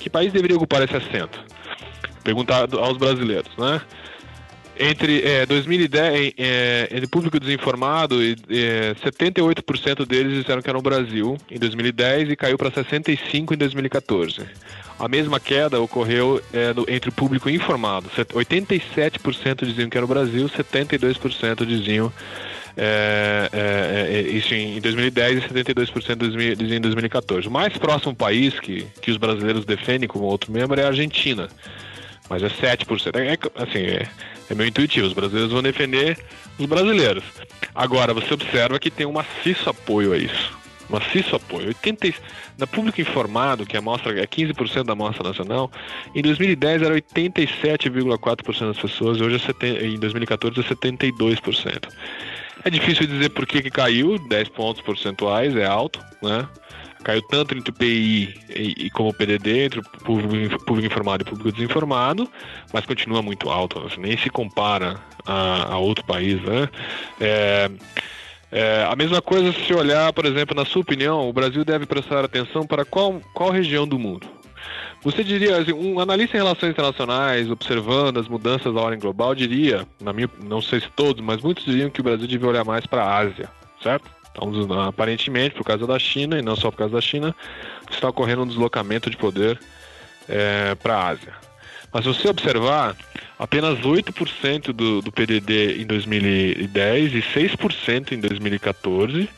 que país deveria ocupar esse assento? Perguntado aos brasileiros, né? Entre é, 2010, é, entre público desinformado, é, 78% deles disseram que era o Brasil em 2010 e caiu para 65% em 2014. A mesma queda ocorreu é, no, entre o público informado. 87% diziam que era o Brasil, 72% diziam é, é, é, isso em 2010 e 72% diziam em 2014. O mais próximo país que, que os brasileiros defendem como outro membro é a Argentina mas é 7%. É, assim, é, é meio intuitivo. Os brasileiros vão defender os brasileiros. Agora, você observa que tem um maciço apoio a isso. Maciço apoio. 80, na público informado, que amostra é 15% da amostra nacional, em 2010 era 87,4% das pessoas, hoje é 70, em 2014 é 72%. É difícil dizer por que, caiu, 10 pontos percentuais, é alto, né? caiu tanto entre o PI e, e como o PDD, entre o público, público, informado e público desinformado, mas continua muito alto, assim, nem se compara a, a, outro país, né? É, É, a mesma coisa se olhar, por exemplo, na sua opinião, o Brasil deve prestar atenção para qual, qual região do mundo? Você diria, assim, um analista em relações internacionais, observando as mudanças da ordem global, diria, na minha, não sei se todos, mas muitos diriam que o Brasil devia olhar mais para a Ásia, certo? Então, aparentemente, por causa da China, e não só por causa da China, está ocorrendo um deslocamento de poder é, para a Ásia. Mas se você observar, apenas 8% do, do PDD em 2010 e 6% em 2014,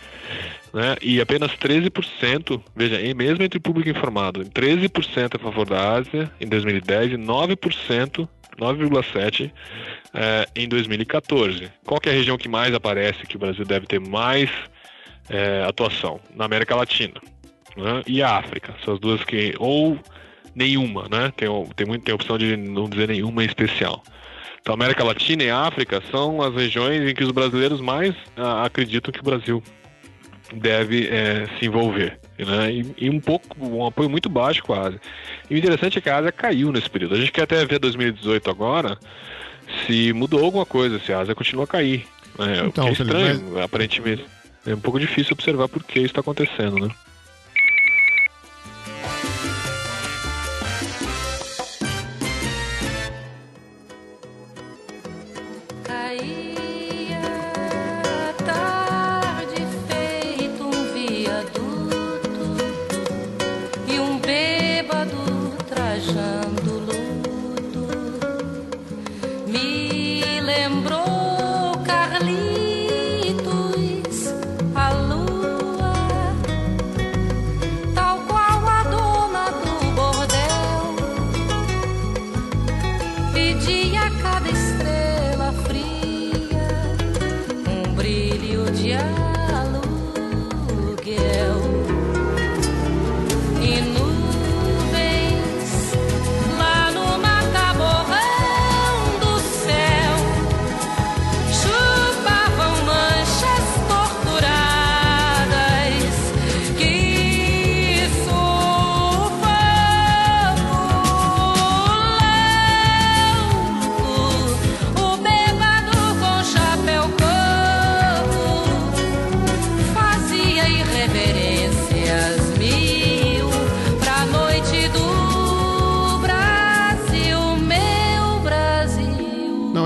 né? E apenas 13%, veja, mesmo entre o público informado, 13% a favor da Ásia em 2010 e 9%, 9,7% é, em 2014. Qual é a região que mais aparece que o Brasil deve ter mais é, atuação? Na América Latina né? e a África. São as duas que. Ou nenhuma, né? Tem, tem, muito, tem a opção de não dizer nenhuma em especial. Então, América Latina e África são as regiões em que os brasileiros mais ah, acreditam que o Brasil deve é, se envolver. Né? E, e, um pouco, um apoio muito baixo Ásia. E o interessante é que a Ásia caiu nesse período. A gente quer até ver 2018 agora se mudou alguma coisa, se a Ásia continua a cair. Né? Então, o que é estranho, mas... aparentemente. É um pouco difícil observar por que isso está acontecendo, né?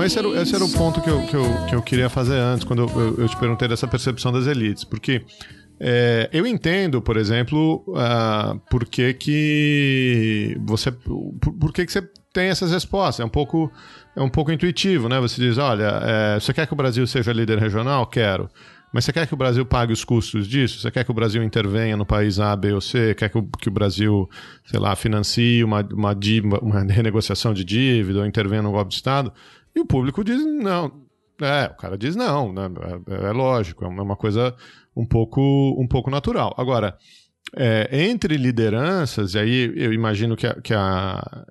Esse era, esse era o ponto que eu, que, eu, que eu queria fazer antes, quando eu, eu, eu te perguntei dessa percepção das elites. Porque é, eu entendo, por exemplo, uh, por que, que você. Por, por, que, que você tem essas respostas. É um pouco, é um pouco intuitivo, né? Você diz: olha, é, você quer que o Brasil seja líder regional? Quero. Mas você quer que o Brasil pague os custos disso? Você quer que o Brasil intervenha no país A, B ou C? Quer que o, que o Brasil, sei lá, financie uma, uma, uma renegociação de dívida ou intervenha no golpe de Estado? E o público diz não. É, o cara diz não, né? é, é lógico, é uma coisa um pouco, um pouco natural. Agora, é, entre lideranças, e aí eu imagino que a. Que a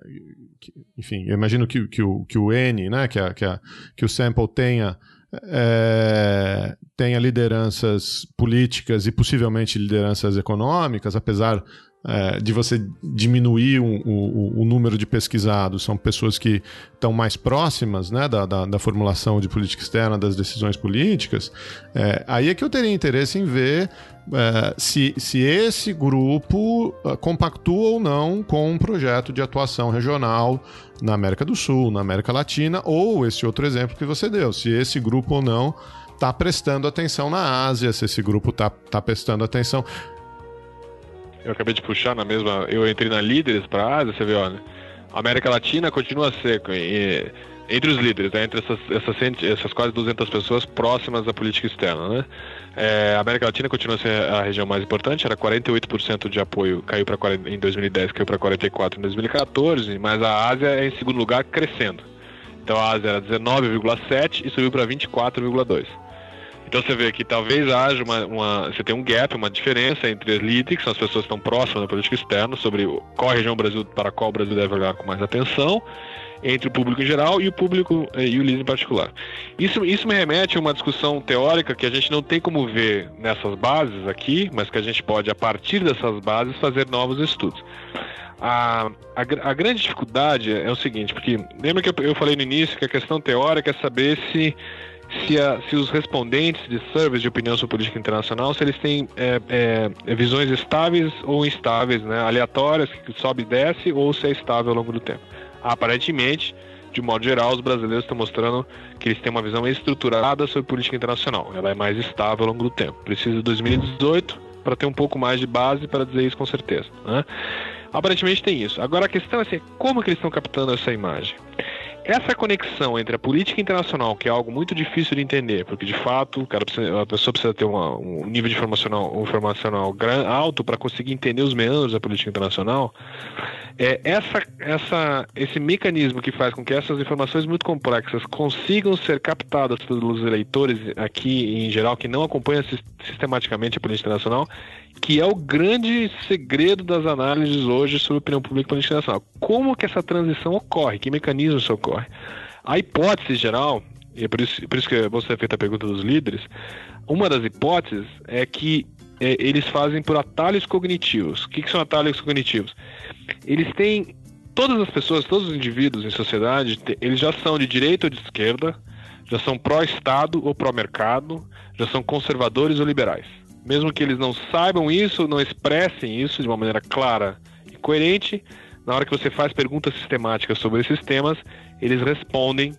que, enfim, eu imagino que, que, o, que o N, né, que, a, que, a, que o Sample tenha, é, tenha lideranças políticas e possivelmente lideranças econômicas, apesar é, de você diminuir o, o, o, número de pesquisados, são pessoas que estão mais próximas né, da, da, da, formulação de política externa, das decisões políticas, é, aí é que eu teria interesse em ver é, se, se esse grupo é, compactua ou não com um projeto de atuação regional na América do Sul, na América Latina, ou esse outro exemplo que você deu, se esse grupo ou não está prestando atenção na Ásia, se esse grupo está tá prestando atenção eu acabei de puxar na mesma. Eu entrei na líderes para a Ásia, você vê, olha. A América Latina continua seco. E, entre os líderes, né, entre essas, essas, essas, quase 200 pessoas próximas da política externa. Né? É, a América Latina continua ser a região mais importante, era 48% de apoio, caiu para em 2010, caiu para 44% em 2014, mas a Ásia é em segundo lugar crescendo. Então a Ásia era 19,7% e subiu para 24,2%. Então você vê que talvez haja uma, uma, Você tem um gap, uma diferença entre líderes, que são as pessoas que estão próximas da política externa, sobre qual região Brasil, para qual o Brasil deve olhar com mais atenção, entre o público em geral e o público eh, e o líder em particular. Isso, isso me remete a uma discussão teórica que a gente não tem como ver nessas bases aqui, mas que a gente pode, a partir dessas bases, fazer novos estudos. A, a, a, grande dificuldade é o seguinte, porque lembra que eu, eu falei no início que a questão teórica é saber se se, a, se os respondentes de surveys de opinião sobre política internacional, se eles têm é, é, visões estáveis ou instáveis, né, aleatórias, que sobe e desce, ou se é estável ao longo do tempo. Aparentemente, de modo geral, os brasileiros estão mostrando que eles têm uma visão estruturada sobre política internacional. Ela é mais estável ao longo do tempo. Precisa de 2018 para ter um pouco mais de base para dizer isso com certeza. Né? Aparentemente tem isso. Agora a questão é assim, como que eles estão captando essa imagem? Essa conexão entre a política internacional, que é algo muito difícil de entender, porque de fato precisa, a pessoa precisa ter uma, um nível de informacional, informacional alto para conseguir entender os meandros da política internacional, é essa, essa, esse mecanismo que faz com que essas informações muito complexas consigam ser captadas pelos eleitores aqui em geral que não acompanham sistematicamente a política internacional que é o grande segredo das análises hoje sobre opinião pública e política nacional. Como que essa transição ocorre? Que mecanismo isso ocorre? A hipótese geral, e é por isso, por isso que você fez a pergunta dos líderes, uma das hipóteses é que é, eles fazem por atalhos cognitivos. O que, que são atalhos cognitivos? Eles têm todas as pessoas, todos os indivíduos em sociedade, eles já são de direita ou de esquerda, já são pró-Estado ou pró-mercado, já são conservadores ou liberais mesmo que eles não saibam isso, não expressem isso de uma maneira clara e coerente, na hora que você faz perguntas sistemáticas sobre esses temas, eles respondem,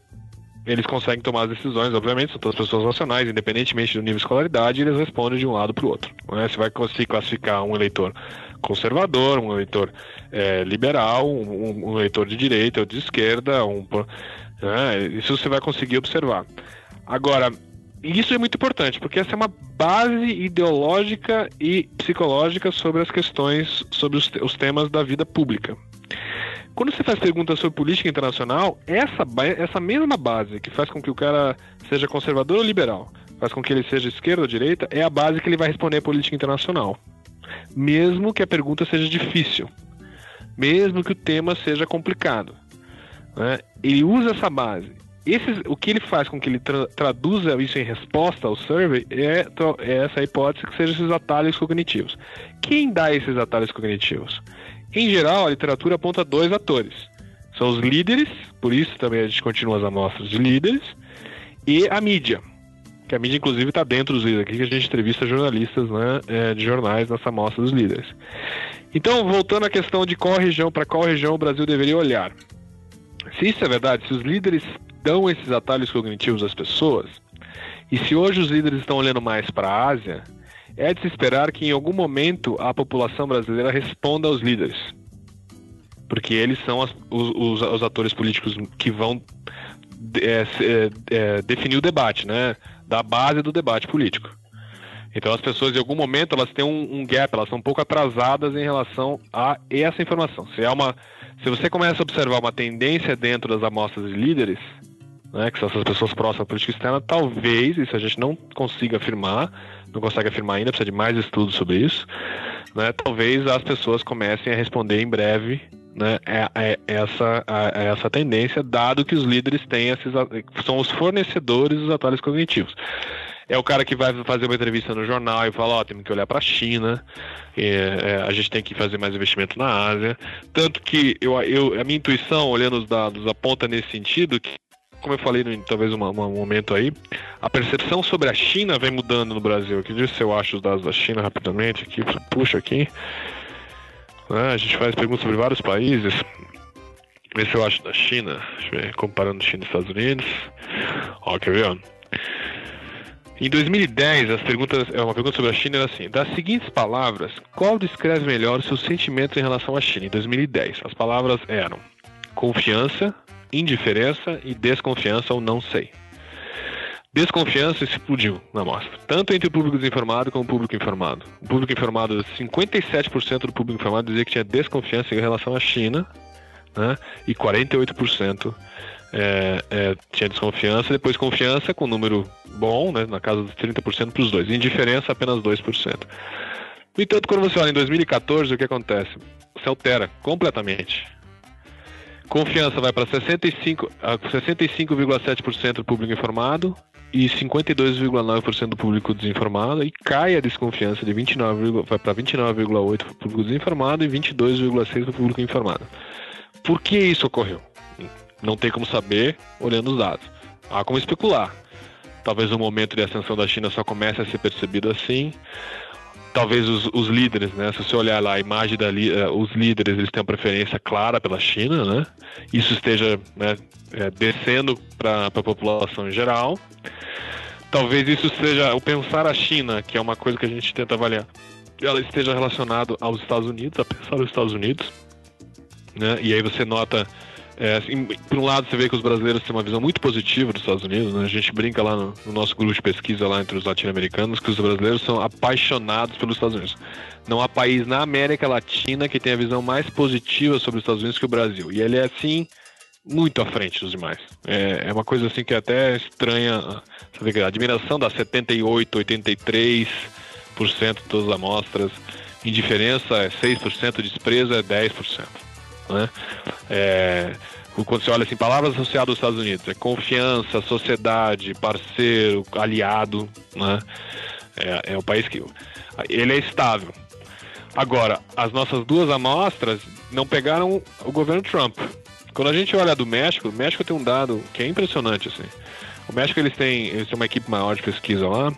eles conseguem tomar as decisões, obviamente, são todas pessoas nacionais, independentemente do nível de escolaridade, eles respondem de um lado para o outro. Né? Você vai conseguir classificar um eleitor conservador, um eleitor é, liberal, um, um, eleitor de direita ou de esquerda, um, né? isso você vai conseguir observar. Agora, isso é muito importante, porque essa é uma base ideológica e psicológica sobre as questões, sobre os, os temas da vida pública. Quando você faz perguntas sobre política internacional, essa, essa mesma base que faz com que o cara seja conservador ou liberal, faz com que ele seja esquerda ou direita, é a base que ele vai responder a política internacional. Mesmo que a pergunta seja difícil, mesmo que o tema seja complicado. Né? Ele usa essa base esses, o que ele faz com que ele tra traduza isso em resposta ao survey é, é, essa hipótese que sejam esses atalhos cognitivos. Quem dá esses atalhos cognitivos? Em geral, a literatura aponta dois atores. São os líderes, por isso também a gente continua as amostras de líderes, e a mídia. Que a mídia, inclusive, está dentro dos líderes aqui, que a gente entrevista jornalistas né, é, de jornais nessa amostra dos líderes. Então, voltando à questão de qual região, para qual região o Brasil deveria olhar. Se isso é verdade, se os líderes dão esses atalhos cognitivos às pessoas, e se hoje os líderes estão olhando mais para a Ásia, é de se esperar que em algum momento a população brasileira responda aos líderes. Porque eles são as, os, os, os, atores políticos que vão é, é, é, definir o debate, né? Da base do debate político. Então as pessoas, em algum momento, elas têm um, um gap, elas são um pouco atrasadas em relação a essa informação. Se, é uma, se você começa a observar uma tendência dentro das amostras de líderes, né, que são essas pessoas próximas à política externa, talvez, isso a gente não consiga afirmar, não consegue afirmar ainda, precisa de mais estudos sobre isso, né, talvez as pessoas comecem a responder em breve né, é, é essa, é essa tendência, dado que os líderes têm esses, são os fornecedores dos atalhos cognitivos. É o cara que vai fazer uma entrevista no jornal e fala, ó, oh, temos que olhar para a China, é, a gente tem que fazer mais investimento na Ásia. Tanto que eu, eu, a minha intuição, olhando os dados, aponta nesse sentido que como eu falei talvez um momento aí, a percepção sobre a China vem mudando no Brasil. Que se eu acho os dados da China rapidamente aqui, puxa aqui. Né, a gente faz perguntas sobre vários países. Vê se eu acho da China. Deixa eu ver, comparando China e Estados Unidos. Ó, quer ver? Em 2010, as perguntas, é uma pergunta sobre a China era assim: das seguintes palavras, qual descreve melhor seus sentimentos em relação à China? Em 2010, as palavras eram confiança, indiferença e desconfiança ou não sei. Desconfiança explodiu na mostra, tanto entre o público desinformado como o público informado. O público informado, 57% do público informado dizia que tinha desconfiança em relação à China, né? e 48% é, é, tinha desconfiança, depois confiança com número bom, né? na casa dos 30% para os dois. Indiferença, apenas 2%. No entanto, quando você olha em 2014, o que acontece? Se altera completamente. Confiança vai para 65,7% 65, do público informado e 52,9% do público desinformado e cai a desconfiança de 29, vai para 29,8% do público desinformado e 22,6% do público informado. Por que isso ocorreu? Não tem como saber olhando os dados. Há como especular. Talvez o momento de ascensão da China só comece a ser percebido assim talvez os, os, líderes, né? Se você olhar lá a imagem da uh, os líderes, eles têm uma preferência clara pela China, né? Isso esteja né, é, descendo para a população em geral. Talvez isso seja o pensar a China, que é uma coisa que a gente tenta avaliar, ela esteja relacionado aos Estados Unidos, a pensar nos Estados Unidos, né? E aí você nota é, assim, por um lado, você vê que os brasileiros têm uma visão muito positiva dos Estados Unidos. Né? A gente brinca lá no, no, nosso grupo de pesquisa lá entre os latino-americanos que os brasileiros são apaixonados pelos Estados Unidos. Não há país na América Latina que tenha a visão mais positiva sobre os Estados Unidos que o Brasil. E ele é assim muito à frente dos demais. É, é uma coisa assim que é até estranha. Você vê que a admiração dá 78, 83% de todas as amostras. Indiferença é 6%, desprezo é 10%. Né? É, quando você olha assim, palavras associadas aos Estados Unidos, é confiança, sociedade, parceiro, aliado, né? É, é o país que ele é estável. Agora, as nossas duas amostras não pegaram o governo Trump. Quando a gente olha do México, o México tem um dado que é impressionante assim. O México eles têm, eles têm uma equipe maior de pesquisa lá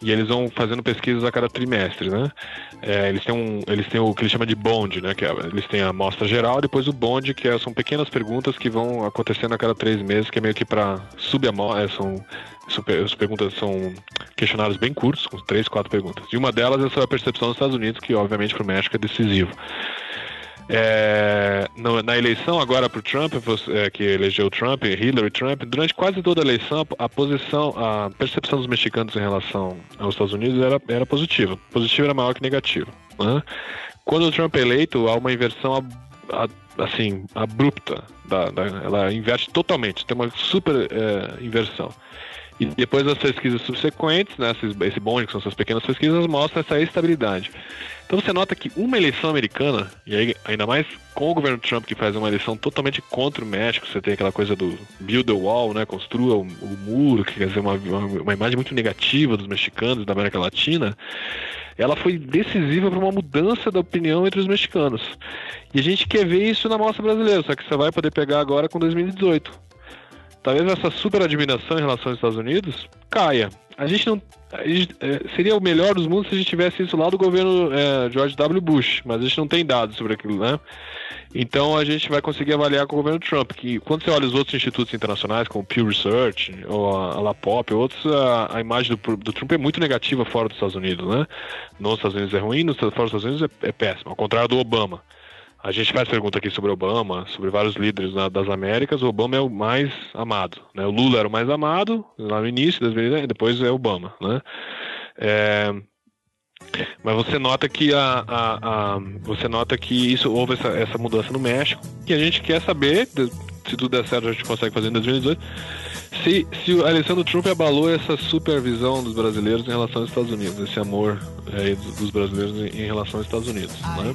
e eles vão fazendo pesquisas a cada trimestre, né? É, eles, têm um, eles têm o que eles chamam de bond, né? Que é, eles têm a amostra geral, depois o bond, que é, são pequenas perguntas que vão acontecendo a cada três meses, que é meio que para subamostra, é, são as perguntas são questionários bem curtos, com três, quatro perguntas. E uma delas é sobre a percepção dos Estados Unidos, que obviamente para o México é decisivo. É, no, na eleição agora para o Trump, é, que elegeu Trump, Hillary Trump, durante quase toda a eleição, a posição, a percepção dos mexicanos em relação aos Estados Unidos era, era positiva. Positiva era maior que negativa. Né? Quando o Trump é eleito, há uma inversão a, a, assim abrupta. Da, da, ela inverte totalmente, tem uma super é, inversão. E depois das pesquisas subsequentes, né, esse, esse bonde, que são essas pequenas pesquisas, mostram essa estabilidade. Então você nota que uma eleição americana, e aí, ainda mais com o governo Trump que faz uma eleição totalmente contra o México, você tem aquela coisa do build the wall, né, construa o, o muro, que quer dizer uma, uma, uma imagem muito negativa dos mexicanos da América Latina, ela foi decisiva para uma mudança da opinião entre os mexicanos. E a gente quer ver isso na mostra brasileira, só que você vai poder pegar agora com 2018. Talvez essa super admiração em relação aos Estados Unidos caia. A gente não é, seria o melhor dos mundos se a gente tivesse isso lá do governo é, George W. Bush, mas a gente não tem dados sobre aquilo, né? Então a gente vai conseguir avaliar com o governo Trump, que quando você olha os outros institutos internacionais, como o Pew Research, ou a, a LAPOP, outros, a, a imagem do, do, Trump é muito negativa fora dos Estados Unidos, né? Nos Estados Unidos é ruim, nos, fora dos Estados Unidos é, é péssimo, ao contrário do Obama. A gente faz pergunta aqui sobre Obama, sobre vários líderes na, das Américas. O Obama é o mais amado. Né? O Lula era o mais amado lá no início, depois é Obama. Né? É, mas você nota que a, a, a, você nota que isso houve essa, essa mudança no México. E a gente quer saber, se tudo der certo, a gente consegue fazer em 2018 se, se a Trump abalou essa supervisão dos brasileiros em relação aos Estados Unidos, esse amor é, dos brasileiros em, em relação aos Estados Unidos. Né?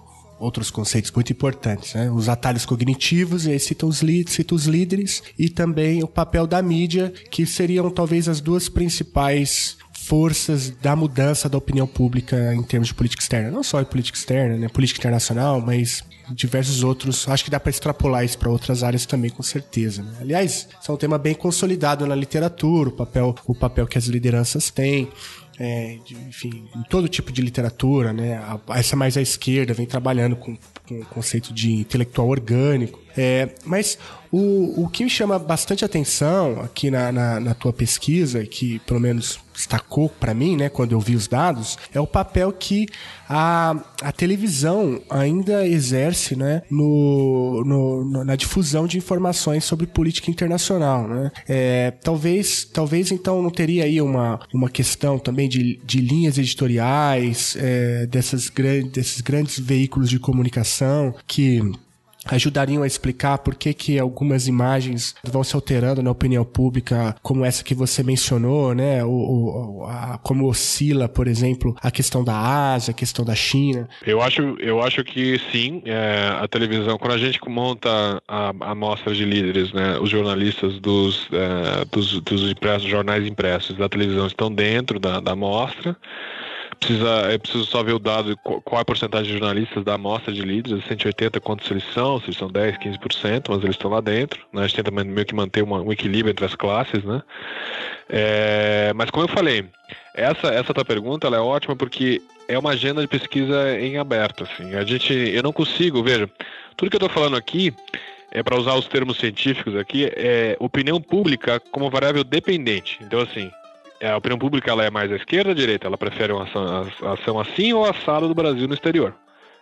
outros conceitos muito importantes, né? Os atalhos cognitivos, e aí cita os, cita os líderes, e também o papel da mídia, que seriam talvez as duas principais forças da mudança da opinião pública em termos de política externa. Não só em política externa, né? Política internacional, mas diversos outros. Acho que dá para extrapolar isso para outras áreas também, com certeza. Né? Aliás, isso é um tema bem consolidado na literatura, o papel, o papel que as lideranças têm é, de, enfim, em todo tipo de literatura, né? A, essa mais à esquerda vem trabalhando com, com o conceito de intelectual orgânico. É, mas o, o que me chama bastante atenção aqui na, na, na tua pesquisa, que pelo menos destacou para mim, né, quando eu vi os dados, é o papel que a, a televisão ainda exerce né, no, no, na difusão de informações sobre política internacional. Né? É, talvez, talvez então não teria aí uma, uma questão também de, de linhas editoriais é, dessas, desses grandes veículos de comunicação que ajudariam a explicar por que, que algumas imagens vão se alterando na opinião pública, como essa que você mencionou, né? O, como oscila, por exemplo, a questão da Ásia, a questão da China. Eu acho, eu acho que sim. É, a televisão, quando a gente monta a, a amostra de líderes, né? Os jornalistas dos, é, dos, dos impressos, jornais impressos da televisão estão dentro da, da amostra precisa, é preciso só ver o dado, qual a porcentagem de jornalistas da amostra de líderes, 180, quantos eles são, se eles são 10, 15%, mas eles estão lá dentro. Né? A gente tenta meio que manter uma, um equilíbrio entre as classes, né? É, mas como eu falei, essa, essa tua pergunta é ótima porque é uma agenda de pesquisa em aberto. Assim. A gente, eu não consigo, veja, tudo que eu estou falando aqui é para usar os termos científicos aqui, é opinião pública como variável dependente. Então, assim, a opinião pública ela é mais à esquerda ou à direita? Ela prefere uma ação, ação assim ou assada do Brasil no exterior?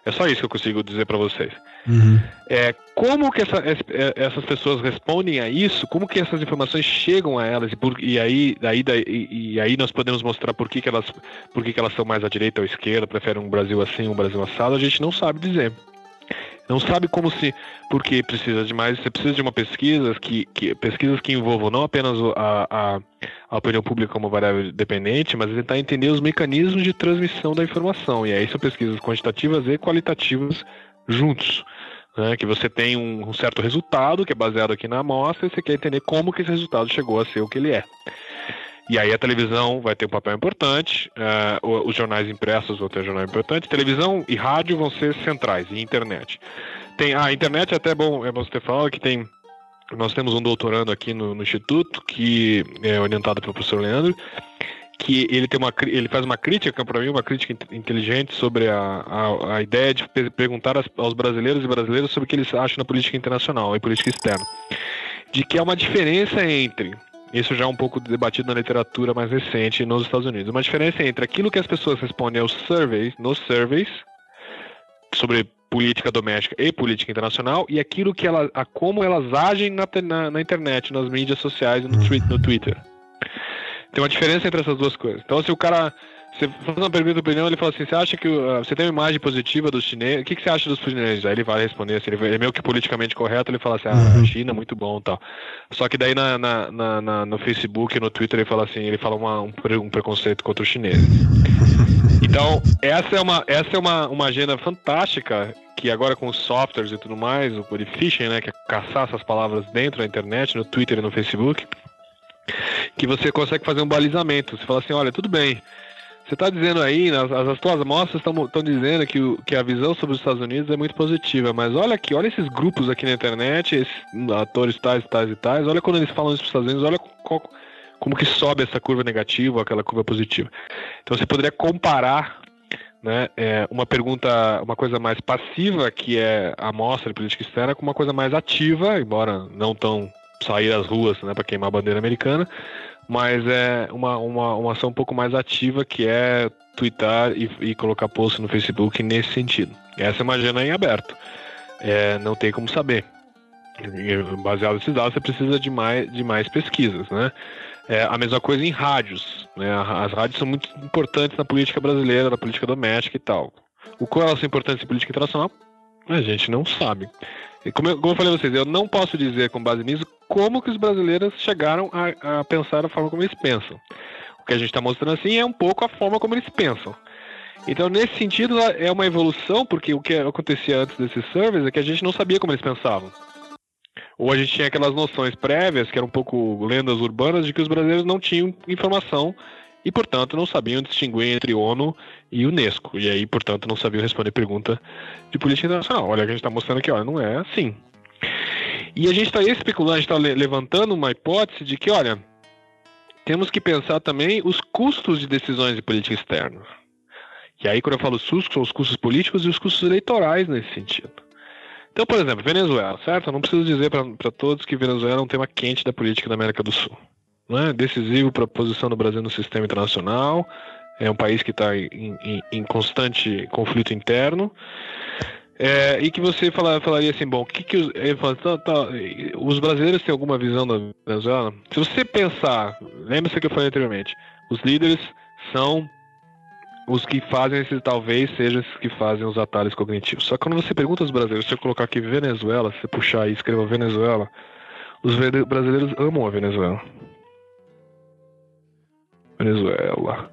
É só isso que eu consigo dizer para vocês. Uhum. É, como que essa, é, essas pessoas respondem a isso? Como que essas informações chegam a elas? E, por, e aí, daí, daí, e, aí nós podemos mostrar por que, que, elas, por que, que elas são mais à direita ou à esquerda, preferem um Brasil assim, um Brasil assado, a gente não sabe dizer não sabe como se porque precisa de mais você precisa de uma pesquisa que, que pesquisas que envolvam não apenas a, a, a opinião pública como variável dependente mas tentar entender os mecanismos de transmissão da informação. E aí são pesquisas quantitativas e qualitativas juntos né, que você tem um, um certo resultado que é baseado aqui na amostra e você quer entender como que esse resultado chegou a ser o que ele é e aí a televisão vai ter um papel importante, uh, os jornais impressos vão ter um jornal importante, televisão e rádio vão ser centrais, e internet. Tem, a internet é até bom, é bom você ter falado que tem. Nós temos um doutorando aqui no, no Instituto, que é orientado pelo professor Leandro, que ele tem uma ele faz uma crítica para mim uma crítica inteligente sobre a, a, a ideia de perguntar aos brasileiros e brasileiras sobre o que eles acham na política internacional e política externa de que há uma diferença entre isso já é um pouco debatido na literatura mais recente nos Estados Unidos. Uma diferença entre aquilo que as pessoas respondem aos surveys, nos surveys, sobre política doméstica e política internacional, e aquilo que elas, a como elas agem na, na, na internet, nas mídias sociais e no, no Twitter. Tem uma diferença entre essas duas coisas. Então, se o cara você faz uma pergunta opinião, ele fala assim: você acha que uh, você tem uma imagem positiva dos chineses? O que, que você acha dos chineses? Aí ele vai responder assim: ele é meio que politicamente correto, ele fala assim: ah, uhum. China, muito bom tal. Só que daí na, na, na, na, no Facebook, no Twitter, ele fala assim: ele fala uma, um, um preconceito contra os chineses. Então, essa é uma, essa é uma, uma agenda fantástica que agora com os softwares e tudo mais, o body phishing, né, que é caçar essas palavras dentro da internet, no Twitter e no Facebook, que você consegue fazer um balizamento. Você fala assim, olha, tudo bem, você está dizendo aí, as, as tuas amostras estão dizendo que, o, que a visão sobre os Estados Unidos é muito positiva, mas olha aqui, olha esses grupos aqui na internet, esses atores tais, tais e tais, olha quando eles falam isso para os Estados Unidos, olha qual, como que sobe essa curva negativa aquela curva positiva. Então você poderia comparar né, é, uma pergunta, uma coisa mais passiva, que é a amostra de política externa, com uma coisa mais ativa, embora não tão sair às ruas né, para queimar a bandeira americana, mas é uma, uma, uma ação um pouco mais ativa que é twittar e, e colocar post no Facebook nesse sentido. Essa é uma agenda em aberto. É, não tem como saber. Baseado nesses dados, você precisa de mais, de mais pesquisas, né? É, a mesma coisa em rádios. Né? As rádios são muito importantes na política brasileira, na política doméstica e tal. O qual elas são importantes em política internacional? A gente não sabe. Como eu, como eu falei a vocês, eu não posso dizer com base nisso como que os brasileiros chegaram a, a pensar da forma como eles pensam. O que a gente está mostrando assim é um pouco a forma como eles pensam. Então, nesse sentido, é uma evolução, porque o que acontecia antes desses servers é que a gente não sabia como eles pensavam. Ou a gente tinha aquelas noções prévias, que eram um pouco lendas urbanas, de que os brasileiros não tinham informação e, portanto, não sabiam distinguir entre ONU e Unesco. E aí, portanto, não sabiam responder pergunta de política internacional. Olha, a gente está mostrando aqui, olha, não é assim. E a gente está especulando, a gente está levantando uma hipótese de que, olha, temos que pensar também os custos de decisões de política externa. E aí, quando eu falo custos, são os custos políticos e os custos eleitorais nesse sentido. Então, por exemplo, Venezuela, certo? Eu não preciso dizer para todos que Venezuela é um tema quente da política da América do Sul. Né? Decisivo para a posição do Brasil no sistema internacional. É um país que está em, em, em constante conflito interno. É, e que você fala, falaria assim, bom, que, que os, fala, tá, tá, os brasileiros têm alguma visão da Venezuela? Se você pensar, lembre-se que eu falei anteriormente, os líderes são os que fazem esses talvez sejam esses que fazem os atalhos cognitivos. Só que quando você pergunta aos brasileiros, se eu colocar aqui Venezuela, se você puxar e escrever Venezuela, os brasileiros amam a Venezuela. Venezuela.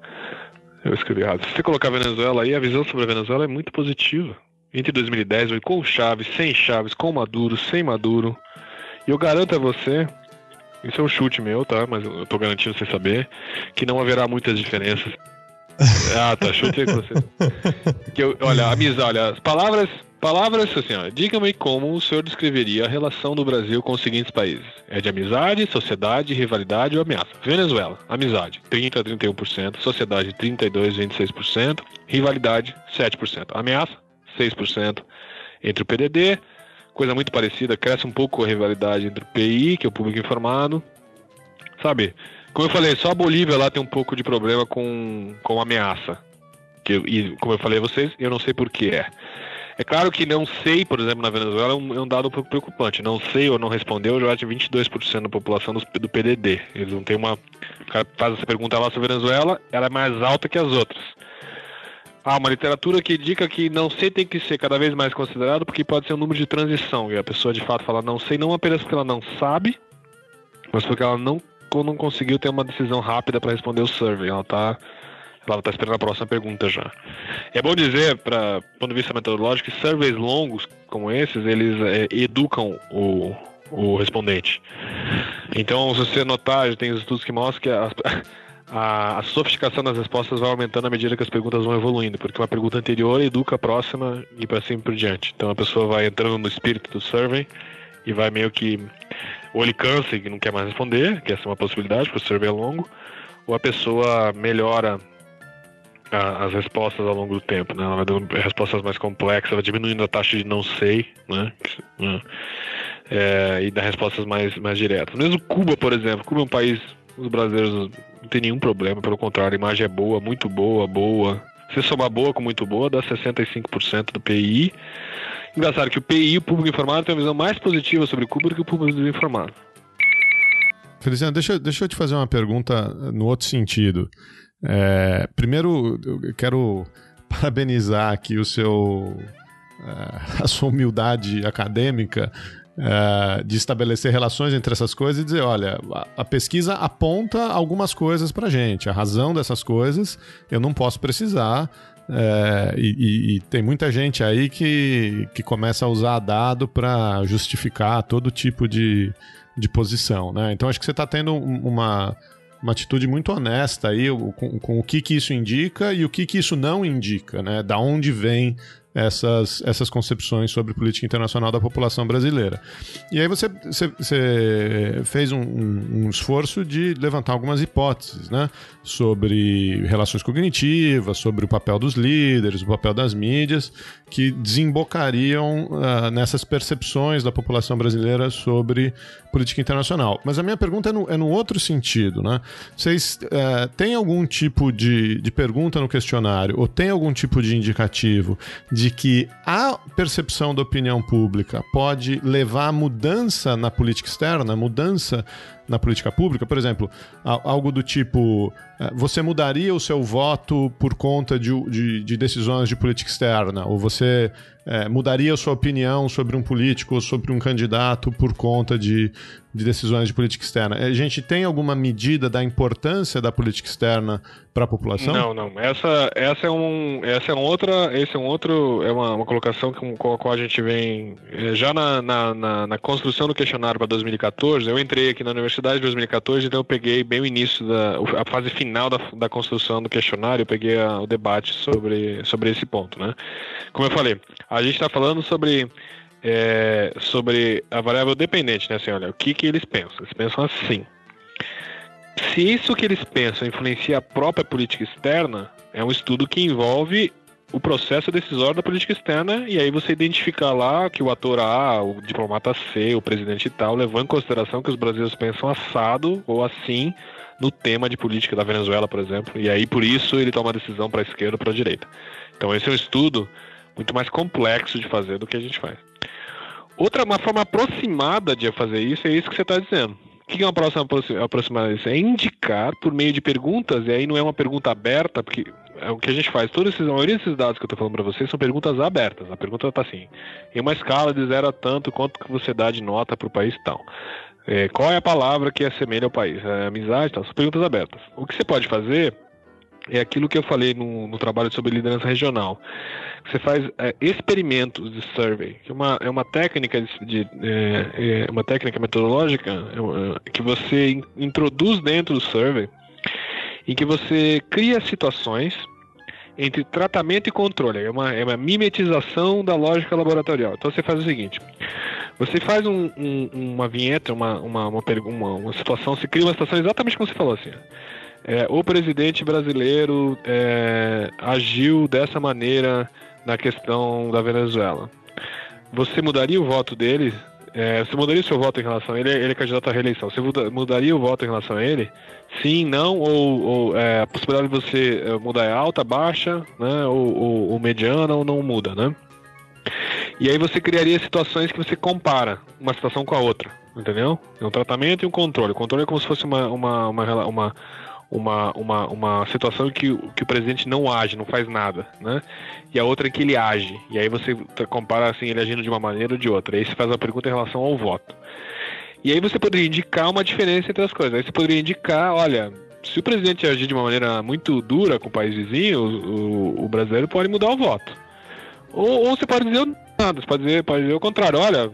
Eu escrevi errado. Se você colocar Venezuela aí, a visão sobre a Venezuela é muito positiva. Entre 2010, com Chaves, sem Chaves, com Maduro, sem Maduro. E eu garanto a você, isso é um chute meu, tá? Mas eu tô garantindo sem saber, que não haverá muitas diferenças. ah, tá, chute com você. Que eu, olha, amizade, olha, as palavras Palavras assim. Diga-me como o senhor descreveria a relação do Brasil com os seguintes países: é de amizade, sociedade, rivalidade ou ameaça? Venezuela, amizade, 30 a 31%, sociedade, 32 a 26%, rivalidade, 7%, ameaça, 6%. Entre o PDD, coisa muito parecida, cresce um pouco a rivalidade entre o PI, que é o público informado. Sabe? Como eu falei, só a Bolívia lá tem um pouco de problema com, com ameaça. Que, e como eu falei a vocês, eu não sei por que é. É claro que não sei, por exemplo, na Venezuela é um, é um dado um pouco preocupante. Não sei ou não respondeu já de 22% da população do, do PDD. Eles não têm uma. O cara faz essa pergunta lá sobre a Venezuela, ela é mais alta que as outras. Ah, uma literatura que indica que não sei tem que ser cada vez mais considerado porque pode ser um número de transição. E a pessoa de fato fala não sei, não apenas porque ela não sabe, mas porque ela não, não conseguiu ter uma decisão rápida para responder o survey. Ela está ela está esperando a próxima pergunta já. É bom dizer, para ponto de vista metodológico, que surveys longos como esses, eles é, educam o, o respondente. Então, se você notar, tem estudos que mostram que a, a, a, sofisticação das respostas vai aumentando à medida que as perguntas vão evoluindo, porque uma pergunta anterior educa a próxima e para cima por diante. Então, a pessoa vai entrando no espírito do survey e vai meio que. Ou ele cansa e não quer mais responder, que essa é uma possibilidade, porque o survey é longo, ou a pessoa melhora a, as respostas ao longo do tempo, né? Ela vai dando respostas mais complexas, vai diminuindo a taxa de não sei, né? É, e dá respostas mais, mais diretas. Mesmo Cuba, por exemplo, Cuba é um país, os brasileiros não tem nenhum problema, pelo contrário, a imagem é boa, muito boa, boa. Se somar boa com muito boa, dá 65% do PI. Engraçado que o PI, o público informado, tem uma visão mais positiva sobre Cuba do que o público informado. Feliciano, deixa, deixa eu te fazer uma pergunta no outro sentido. É, primeiro, eu quero parabenizar aqui o seu, é, a sua humildade acadêmica é, de estabelecer relações entre essas coisas e dizer, olha, a, pesquisa aponta algumas coisas para gente, a razão dessas coisas eu não posso precisar, é, e, e, e, tem muita gente aí que, que começa a usar dado para justificar todo tipo de, de posição, né? Então acho que você está tendo uma uma atitude muito honesta aí com, com, o que, que isso indica e o que, que isso não indica, né? Da onde vem essas, essas concepções sobre política internacional da população brasileira. E aí você, você, você fez um, um, esforço de levantar algumas hipóteses, né? Sobre relações cognitivas, sobre o papel dos líderes, o papel das mídias, que desembocariam uh, nessas percepções da população brasileira sobre política internacional. Mas a minha pergunta é no, é no outro sentido, né? Vocês uh, têm algum tipo de, de pergunta no questionário ou tem algum tipo de indicativo de que a percepção da opinião pública pode levar a mudança na política externa, mudança na política pública? Por exemplo, algo do tipo: é, você mudaria o seu voto por conta de, de, de decisões de política externa? Ou você é, mudaria sua opinião sobre um político ou sobre um candidato por conta de, de decisões de política externa? A gente tem alguma medida da importância da política externa para a população? Não, não. Essa, essa é um, essa é um outra, esse é um outro, é uma, uma colocação com, com a qual a gente vem é, já na, na, na, na construção do questionário para 2014. Eu entrei aqui na universidade em 2014, então eu peguei bem o início da a fase final da, da construção do questionário, eu peguei a, o debate sobre, sobre esse ponto, né? Como eu falei, a gente está falando sobre é, sobre a variável dependente, né? Assim, olha, o que, que eles pensam? Eles pensam assim. Se isso que eles pensam influencia a própria política externa, é um estudo que envolve o processo decisório da política externa e aí você identificar lá que o ator A, o diplomata C, o presidente tal, levou em consideração que os brasileiros pensam assado ou assim no tema de política da Venezuela, por exemplo, e aí por isso ele toma a decisão para a esquerda ou para a direita. Então esse é um estudo muito mais complexo de fazer do que a gente faz. Outra uma forma aproximada de fazer isso é isso que você está dizendo. O que é uma próxima aproximada disso? É indicar por meio de perguntas, e aí não é uma pergunta aberta, porque é o que a gente faz. Todos esses, a maioria desses dados que eu estou falando para vocês são perguntas abertas. A pergunta está assim: em uma escala de zero a tanto, quanto que você dá de nota para o país tal? É, qual é a palavra que assemelha ao país? É amizade tal? São perguntas abertas. O que você pode fazer é aquilo que eu falei no, no trabalho sobre liderança regional. Você faz é, experimentos de survey, que é uma, é uma técnica de, de é, é uma técnica metodológica é que você introduz dentro do survey, em que você cria situações entre tratamento e controle. É uma, é uma mimetização da lógica laboratorial. Então você faz o seguinte: você faz um, um, uma vinheta, uma, uma, uma, uma, uma situação, você cria uma situação exatamente como você falou assim. É, o presidente brasileiro é, agiu dessa maneira na questão da Venezuela. Você mudaria o voto dele? É, você mudaria o seu voto em relação a ele? Ele é candidato à reeleição. Você mudaria o voto em relação a ele? Sim, não? Ou, ou é, a possibilidade de você é, mudar é alta, baixa, né? Ou, ou, ou mediana ou não muda, né? E aí você criaria situações que você compara uma situação com a outra, entendeu? É um tratamento e um controle. O controle é como se fosse uma, uma, uma, uma uma, uma, uma situação que, que o presidente não age, não faz nada, né? E a outra em que ele age. E aí você compara assim, ele agindo de uma maneira ou de outra. E aí você faz uma pergunta em relação ao voto. E aí você poderia indicar uma diferença entre as coisas. Aí você poderia indicar, olha, se o presidente agir de uma maneira muito dura com o país vizinho, o, o brasileiro pode mudar o voto. Ou, ou você pode dizer nada, você pode dizer, pode dizer o contrário, olha,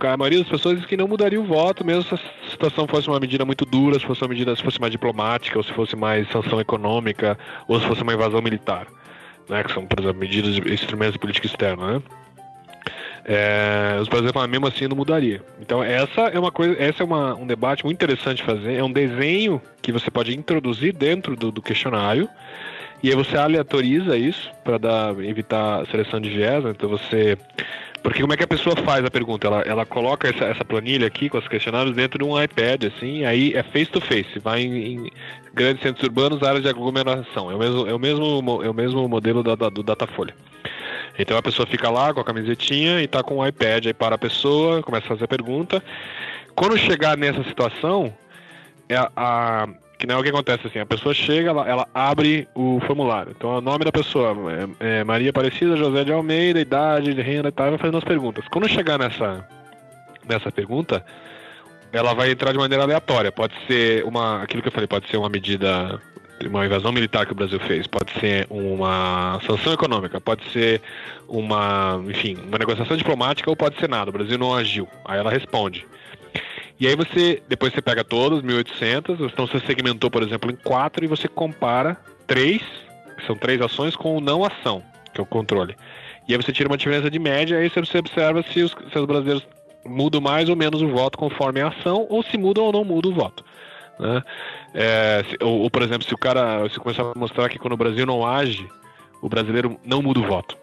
a maioria das pessoas diz que não mudaria o voto, mesmo se a situação fosse uma medida muito dura, se fosse uma medida se fosse mais diplomática, ou se fosse mais sanção econômica, ou se fosse uma invasão militar, né? Que são, por exemplo, medidas, instrumentos de política externa, né? É, os brasileiros falam, mesmo assim não mudaria. Então essa é uma coisa, essa é uma, um debate muito interessante de fazer. É um desenho que você pode introduzir dentro do, do questionário e aí você aleatoriza isso para evitar a seleção de viés. Né? Então você porque como é que a pessoa faz a pergunta? Ela, ela coloca essa, essa planilha aqui com os questionários dentro de um iPad, assim, aí é face to face, vai em, em grandes centros urbanos, áreas de aglomeração. É o mesmo, é o mesmo, é o mesmo modelo da, da, do Datafolha. Então a pessoa fica lá com a camisetinha e tá com o iPad aí para a pessoa, começa a fazer a pergunta. Quando chegar nessa situação, é a que não é o que acontece assim, a pessoa chega, ela, ela abre o formulário. Então, o nome da pessoa é, é Maria Aparecida José de Almeida, idade, renda e tal, vai fazendo as perguntas. Quando chegar nessa, nessa pergunta, ela vai entrar de maneira aleatória. Pode ser uma, aquilo que eu falei, pode ser uma medida, uma invasão militar que o Brasil fez, pode ser uma sanção econômica, pode ser uma, enfim, uma negociação diplomática ou pode ser nada. O Brasil não agiu. Aí ela responde. E aí você, depois você pega todos, 1800, então você segmentou, por exemplo, em quatro e você compara três, que são três ações, com o não ação, que é o controle. E aí você tira uma diferença de média, aí você observa se os, se os brasileiros mudam mais ou menos o voto conforme a ação, ou se mudam ou não mudam o voto. Né? É, se, ou, ou, por exemplo, se o cara se começar a mostrar que quando o Brasil não age, o brasileiro não muda o voto.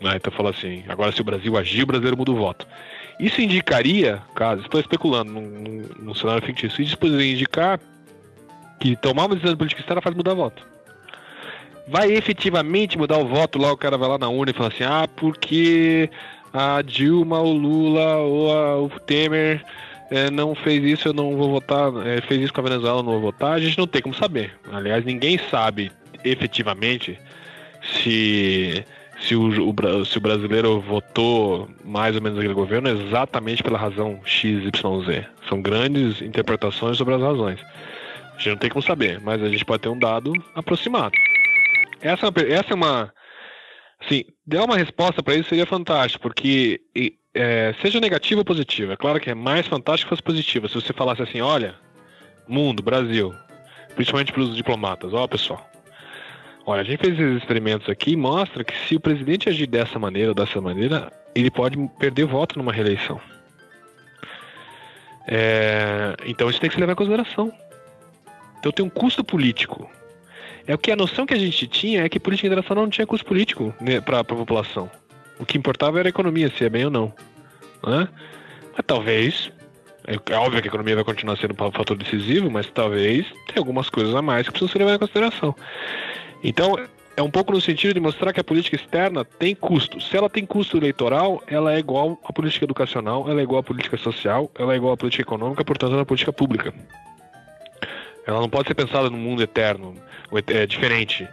Né? Então fala assim, agora se o Brasil agir, o brasileiro muda o voto. Isso indicaria, caso, estou especulando num, num cenário fictício, isso poderia indicar que tomar uma decisão de política externa faz mudar voto. Vai efetivamente mudar o voto lá, o cara vai lá na urna e fala assim, ah, porque a Dilma, o Lula ou a, o Temer é, não fez isso, eu não vou votar, é, fez isso com a Venezuela, eu não vou votar, a gente não tem como saber. Aliás, ninguém sabe efetivamente se se o, o, se o brasileiro votou mais ou menos aquele governo exatamente pela razão X, Y, Z. São grandes interpretações sobre as razões. A gente não tem como saber, mas a gente pode ter um dado aproximado. Essa, é essa é uma. Assim, dar uma resposta para isso seria fantástico, porque é, seja negativa ou positiva. É claro que é mais fantástico se fosse positiva. Se você falasse assim, olha, mundo, Brasil, principalmente para os diplomatas, ó pessoal, Olha, a gente fez esses experimentos aqui e mostra que se o presidente agir dessa maneira ou dessa maneira, ele pode perder voto numa reeleição. É, então isso tem que se levar em consideração. Então tem um custo político. É o que a noção que a gente tinha é que política internacional não tinha custo político né, para a população. O que importava era a economia, se é bem ou não. Né? Mas talvez, é, é óbvio que a economia vai continuar sendo um fator decisivo, mas talvez tenha algumas coisas a mais que precisam ser levadas em consideração. Então, é um pouco no sentido de mostrar que a política externa tem custo. Se ela tem custo eleitoral, ela é igual à política educacional, ela é igual à política social, ela é igual à política econômica, portanto, ela é política pública. Ela não pode ser pensada num mundo eterno, é diferente,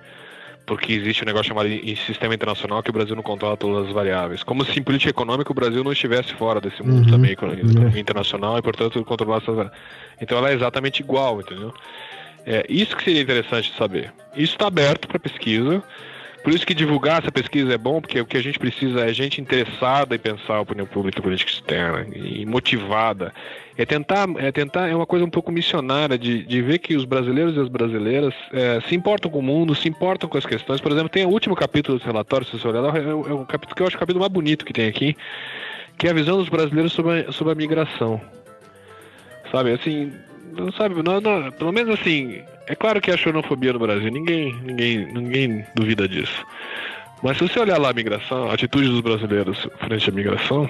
porque existe um negócio chamado em sistema internacional que o Brasil não controla todas as variáveis. Como se em política econômica o Brasil não estivesse fora desse mundo uhum. também uhum. internacional e, portanto, controlar essas variáveis. Então ela é exatamente igual, entendeu? É, isso que seria interessante saber. Isso está aberto para pesquisa. Por isso que divulgar essa pesquisa é bom, porque o que a gente precisa é gente interessada em pensar a opinião pública e política externa, e motivada. É tentar, é tentar, é uma coisa um pouco missionária de, de ver que os brasileiros e as brasileiras é, se importam com o mundo, se importam com as questões. Por exemplo, tem o último capítulo do relatório, se você olhar lá, é, é um capítulo que eu acho o capítulo mais bonito que tem aqui, que é a visão dos brasileiros sobre a, sobre a migração. Sabe, assim, sabe, não, não, pelo menos assim, é claro que há xenofobia no Brasil, ninguém, ninguém, ninguém duvida disso. Mas se você olhar lá a migração, a atitude dos brasileiros frente à migração,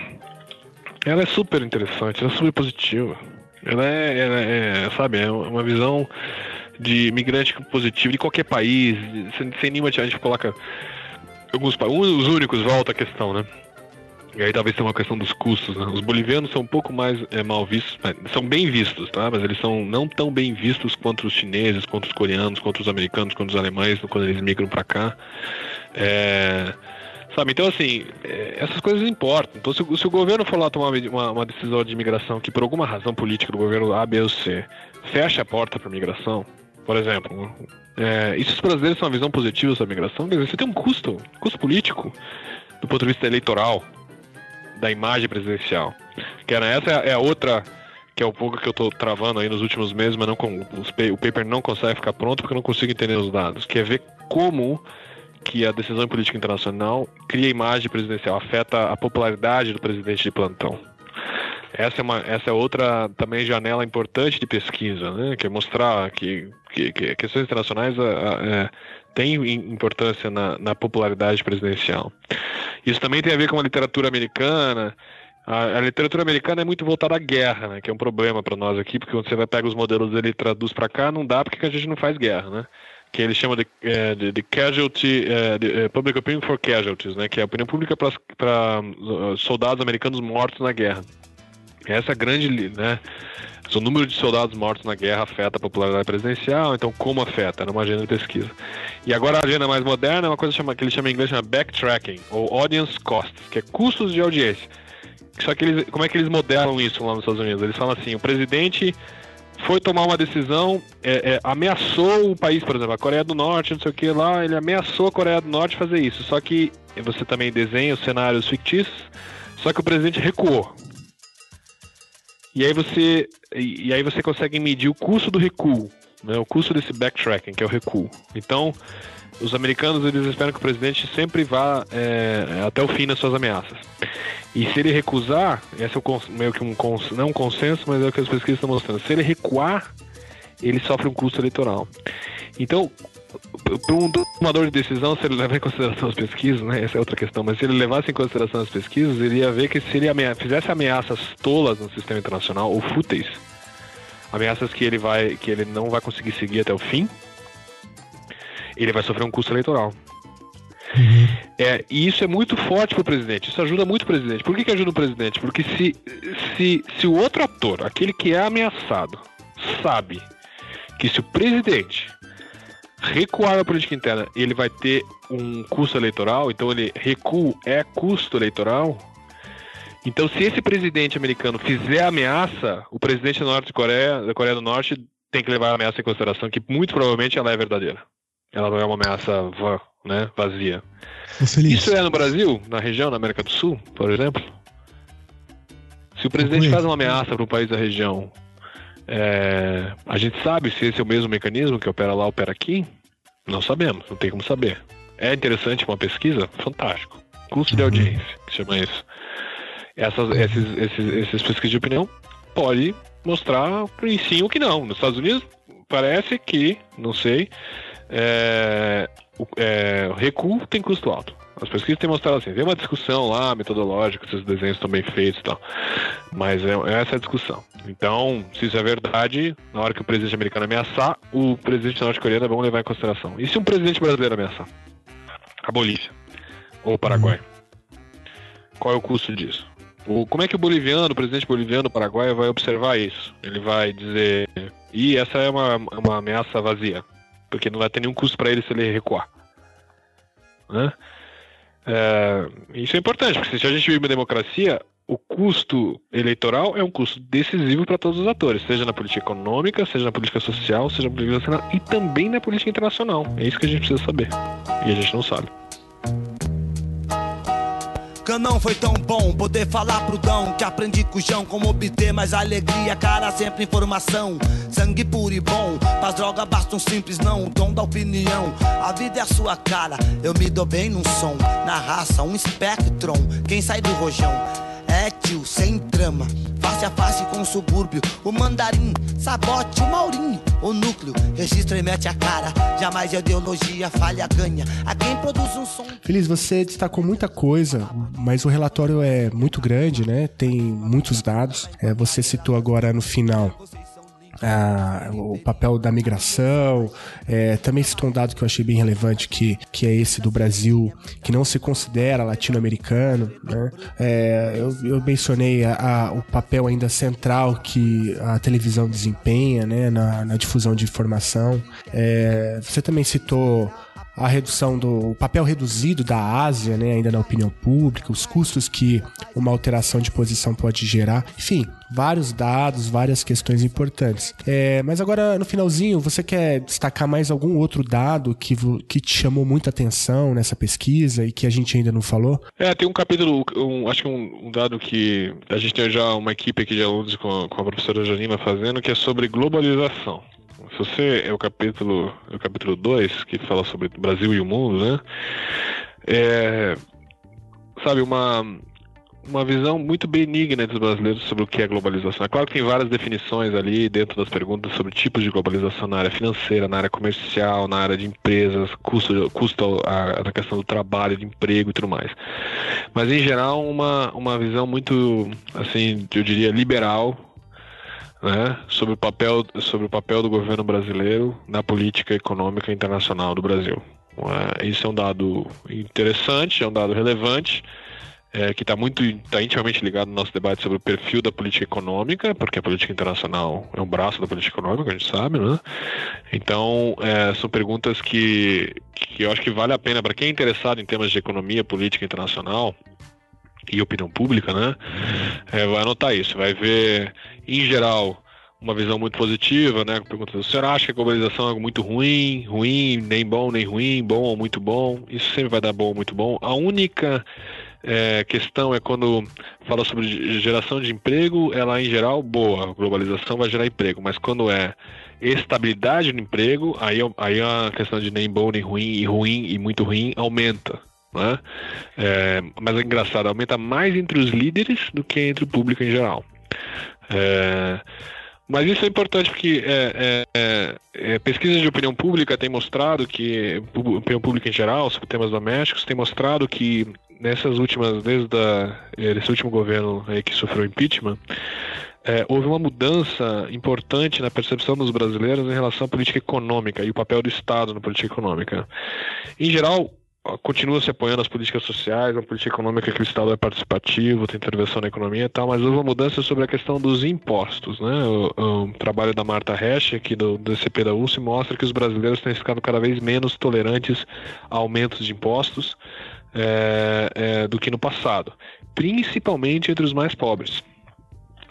ela é super interessante, ela é super positiva. Ela é, ela é sabe, é uma visão de migrante positivo de qualquer país, sem, sem nenhuma a gente coloca alguns os únicos volta à questão, né? E aí talvez tenha uma questão dos custos, né? Os bolivianos são um pouco mais é, mal vistos, são bem vistos, tá? Mas eles são não tão bem vistos quanto os chineses, quanto os coreanos, quanto os americanos, quanto os alemães, quando eles migram para cá. É, sabe, então assim, é, essas coisas importam. Então se, se o governo for lá tomar uma, uma, decisão de imigração que por alguma razão política do governo A, B ou C fecha a porta para migração, por exemplo, é, e se os brasileiros têm uma visão positiva sobre a migração, quer dizer, você tem um custo, custo político do ponto de vista eleitoral da imagem presidencial. Que era, essa é a outra que é o pouco que eu estou travando aí nos últimos meses, mas não o paper não consegue ficar pronto porque eu não consigo entender os dados, que é ver como que a decisão política internacional cria imagem presidencial, afeta a popularidade do presidente de plantão. Essa é, uma, essa é outra também janela importante de pesquisa, né? que é mostrar que, que, que questões internacionais é, têm importância na, na popularidade presidencial. Isso também tem a ver com a literatura americana. A, a, literatura americana é muito voltada à guerra, né? Que é um problema para nós aqui, porque quando você vai pegar os modelos dele e traduz para cá, não dá porque a gente não faz guerra, né? Que ele chama de, é, de, de casualty, é, de, é, public opinion for casualties, né? Que é a opinião pública para uh, soldados americanos mortos na guerra. Essa grande, né? O número de soldados mortos na guerra afeta a popularidade presidencial, então como afeta? Era uma agenda de pesquisa. E agora a agenda mais moderna é uma coisa chama, que eles chamam em inglês chama backtracking, ou audience costs, que é custos de audiência. Só que eles, como é que eles modelam isso lá nos Estados Unidos? Eles falam assim, o presidente foi tomar uma decisão, é, é, ameaçou o país, por exemplo, a Coreia do Norte, não sei o que lá, ele ameaçou a Coreia do Norte fazer isso. Só que você também desenha os cenários fictícios, só que o presidente recuou. E aí você, e aí você consegue medir o custo do recuo, né, o custo desse backtracking, que é o recuo. Então, os americanos eles esperam que o presidente sempre vá é, até o fim nas suas ameaças. E se ele recusar, esse é o, meio que um não um consenso, mas é o que as pesquisas estão mostrando. Se ele recuar, ele sofre um custo eleitoral. Então, para um tomador de decisão, se ele levar em consideração as pesquisas, né, essa é outra questão, mas se ele levasse em consideração as pesquisas, ele ia ver que se ele amea fizesse ameaças tolas no sistema internacional, ou fúteis, ameaças que ele, vai, que ele não vai conseguir seguir até o fim, ele vai sofrer um custo eleitoral. Uhum. É, e isso é muito forte para o presidente, isso ajuda muito o presidente. Por que, que ajuda o presidente? Porque se, se, se o outro ator, aquele que é ameaçado, sabe que se o presidente recuar a política interna, ele vai ter um custo eleitoral, então ele recuo é custo eleitoral. Então, se esse presidente americano fizer ameaça, o presidente da, Norte Coreia, da Coreia do Norte tem que levar a ameaça em consideração, que muito provavelmente ela é verdadeira. Ela não é uma ameaça né, vazia. Isso é no Brasil, na região, na América do Sul, por exemplo? Se o presidente faz uma ameaça para um país da região é, a gente sabe se esse é o mesmo mecanismo que opera lá, opera aqui? Não sabemos, não tem como saber. É interessante uma pesquisa? Fantástico. Custo de uhum. audiência, que chama isso. Essas, esses, esses, esses pesquisas de opinião pode mostrar que sim ou que não. Nos Estados Unidos parece que, não sei, é, é, recuo tem custo alto. As pesquisas têm mostrado assim, tem uma discussão lá, metodológica, se os desenhos estão bem feitos e tal. Mas é, é essa a discussão. Então, se isso é verdade, na hora que o presidente americano ameaçar, o presidente norte-coreano é bom levar em consideração. E se um presidente brasileiro ameaçar? A Bolívia. Ou o Paraguai. Qual é o custo disso? O, como é que o boliviano, o presidente boliviano paraguaio vai observar isso? Ele vai dizer, e essa é uma, uma ameaça vazia, porque não vai ter nenhum custo para ele se ele recuar. Né? É, isso é importante, porque se a gente vive uma democracia, o custo eleitoral é um custo decisivo para todos os atores, seja na política econômica, seja na política social, seja na política nacional e também na política internacional. É isso que a gente precisa saber. E a gente não sabe. Que não foi tão bom poder falar pro Dão Que aprendi com o João como obter mais alegria Cara, sempre informação, sangue puro e bom Pras drogas basta um simples não, o dom da opinião A vida é a sua cara, eu me dou bem num som Na raça, um espectron, quem sai do rojão é tio, sem trama, face a face com o subúrbio. O mandarim, sabote, o maurinho, o núcleo. Registra e mete a cara, jamais a ideologia falha, ganha. A quem produz um som. Feliz, você destacou muita coisa, mas o relatório é muito grande, né? Tem muitos dados. É, você citou agora no final ah, o papel da migração. É, também citou um dado que eu achei bem relevante, que, que é esse do Brasil, que não se considera latino-americano. Né? É, eu, eu, mencionei a, a, o papel ainda central que a televisão desempenha né, na, na difusão de informação. É, você também citou a redução do papel reduzido da Ásia, né, ainda na opinião pública, os custos que uma alteração de posição pode gerar, enfim, vários dados, várias questões importantes. É, mas agora no finalzinho, você quer destacar mais algum outro dado que, que te chamou muita atenção nessa pesquisa e que a gente ainda não falou? É, tem um capítulo, um, acho que um, um, dado que a gente tem já uma equipe aqui de alunos com, com a professora Janina fazendo, que é sobre globalização. Se você é o capítulo, é o capítulo 2, que fala sobre o Brasil e o mundo, né? É, sabe, uma, uma visão muito benigna dos brasileiros sobre o que é globalização. É claro que tem várias definições ali dentro das perguntas sobre tipos de globalização na área financeira, na área comercial, na área de empresas, custo, custo a, a questão do trabalho, de emprego e tudo mais. Mas em geral uma, uma visão muito, assim, eu diria liberal né, sobre, o papel, sobre o papel do governo brasileiro na política econômica internacional do Brasil. É, isso é um dado interessante, é um dado relevante, é, que está muito tá intimamente ligado no nosso debate sobre o perfil da política econômica, porque a política internacional é um braço da política econômica, a gente sabe, né? Então, é, são perguntas que, que eu acho que vale a pena para quem é interessado em temas de economia, política internacional, e opinião pública, né? É, vai anotar isso, vai ver, em geral, uma visão muito positiva, né? Perguntando, o senhor acha que a globalização é algo muito ruim, ruim, nem bom, nem ruim, bom ou muito bom? Isso sempre vai dar bom ou muito bom. A única é, questão é quando fala sobre geração de emprego, ela em geral boa, a globalização vai gerar emprego, mas quando é estabilidade no emprego, aí, aí a questão de nem bom, nem ruim, e ruim e muito ruim aumenta. Né? É, mas é engraçado, aumenta mais entre os líderes do que entre o público em geral. É, mas isso é importante porque é, é, é, pesquisas de opinião pública têm mostrado que, opinião pública em geral, sobre temas domésticos, tem mostrado que nessas últimas, desde a, esse último governo que sofreu impeachment, é, houve uma mudança importante na percepção dos brasileiros em relação à política econômica e o papel do Estado na política econômica. Em geral, continua se apoiando as políticas sociais, a política econômica que o Estado é participativo, tem intervenção na economia e tal, mas houve uma mudança sobre a questão dos impostos. Né? O, o trabalho da Marta Resch, aqui do, DCP da UCE, mostra que os brasileiros têm ficado cada vez menos tolerantes a aumentos de impostos é, é, do que no passado, principalmente entre os mais pobres.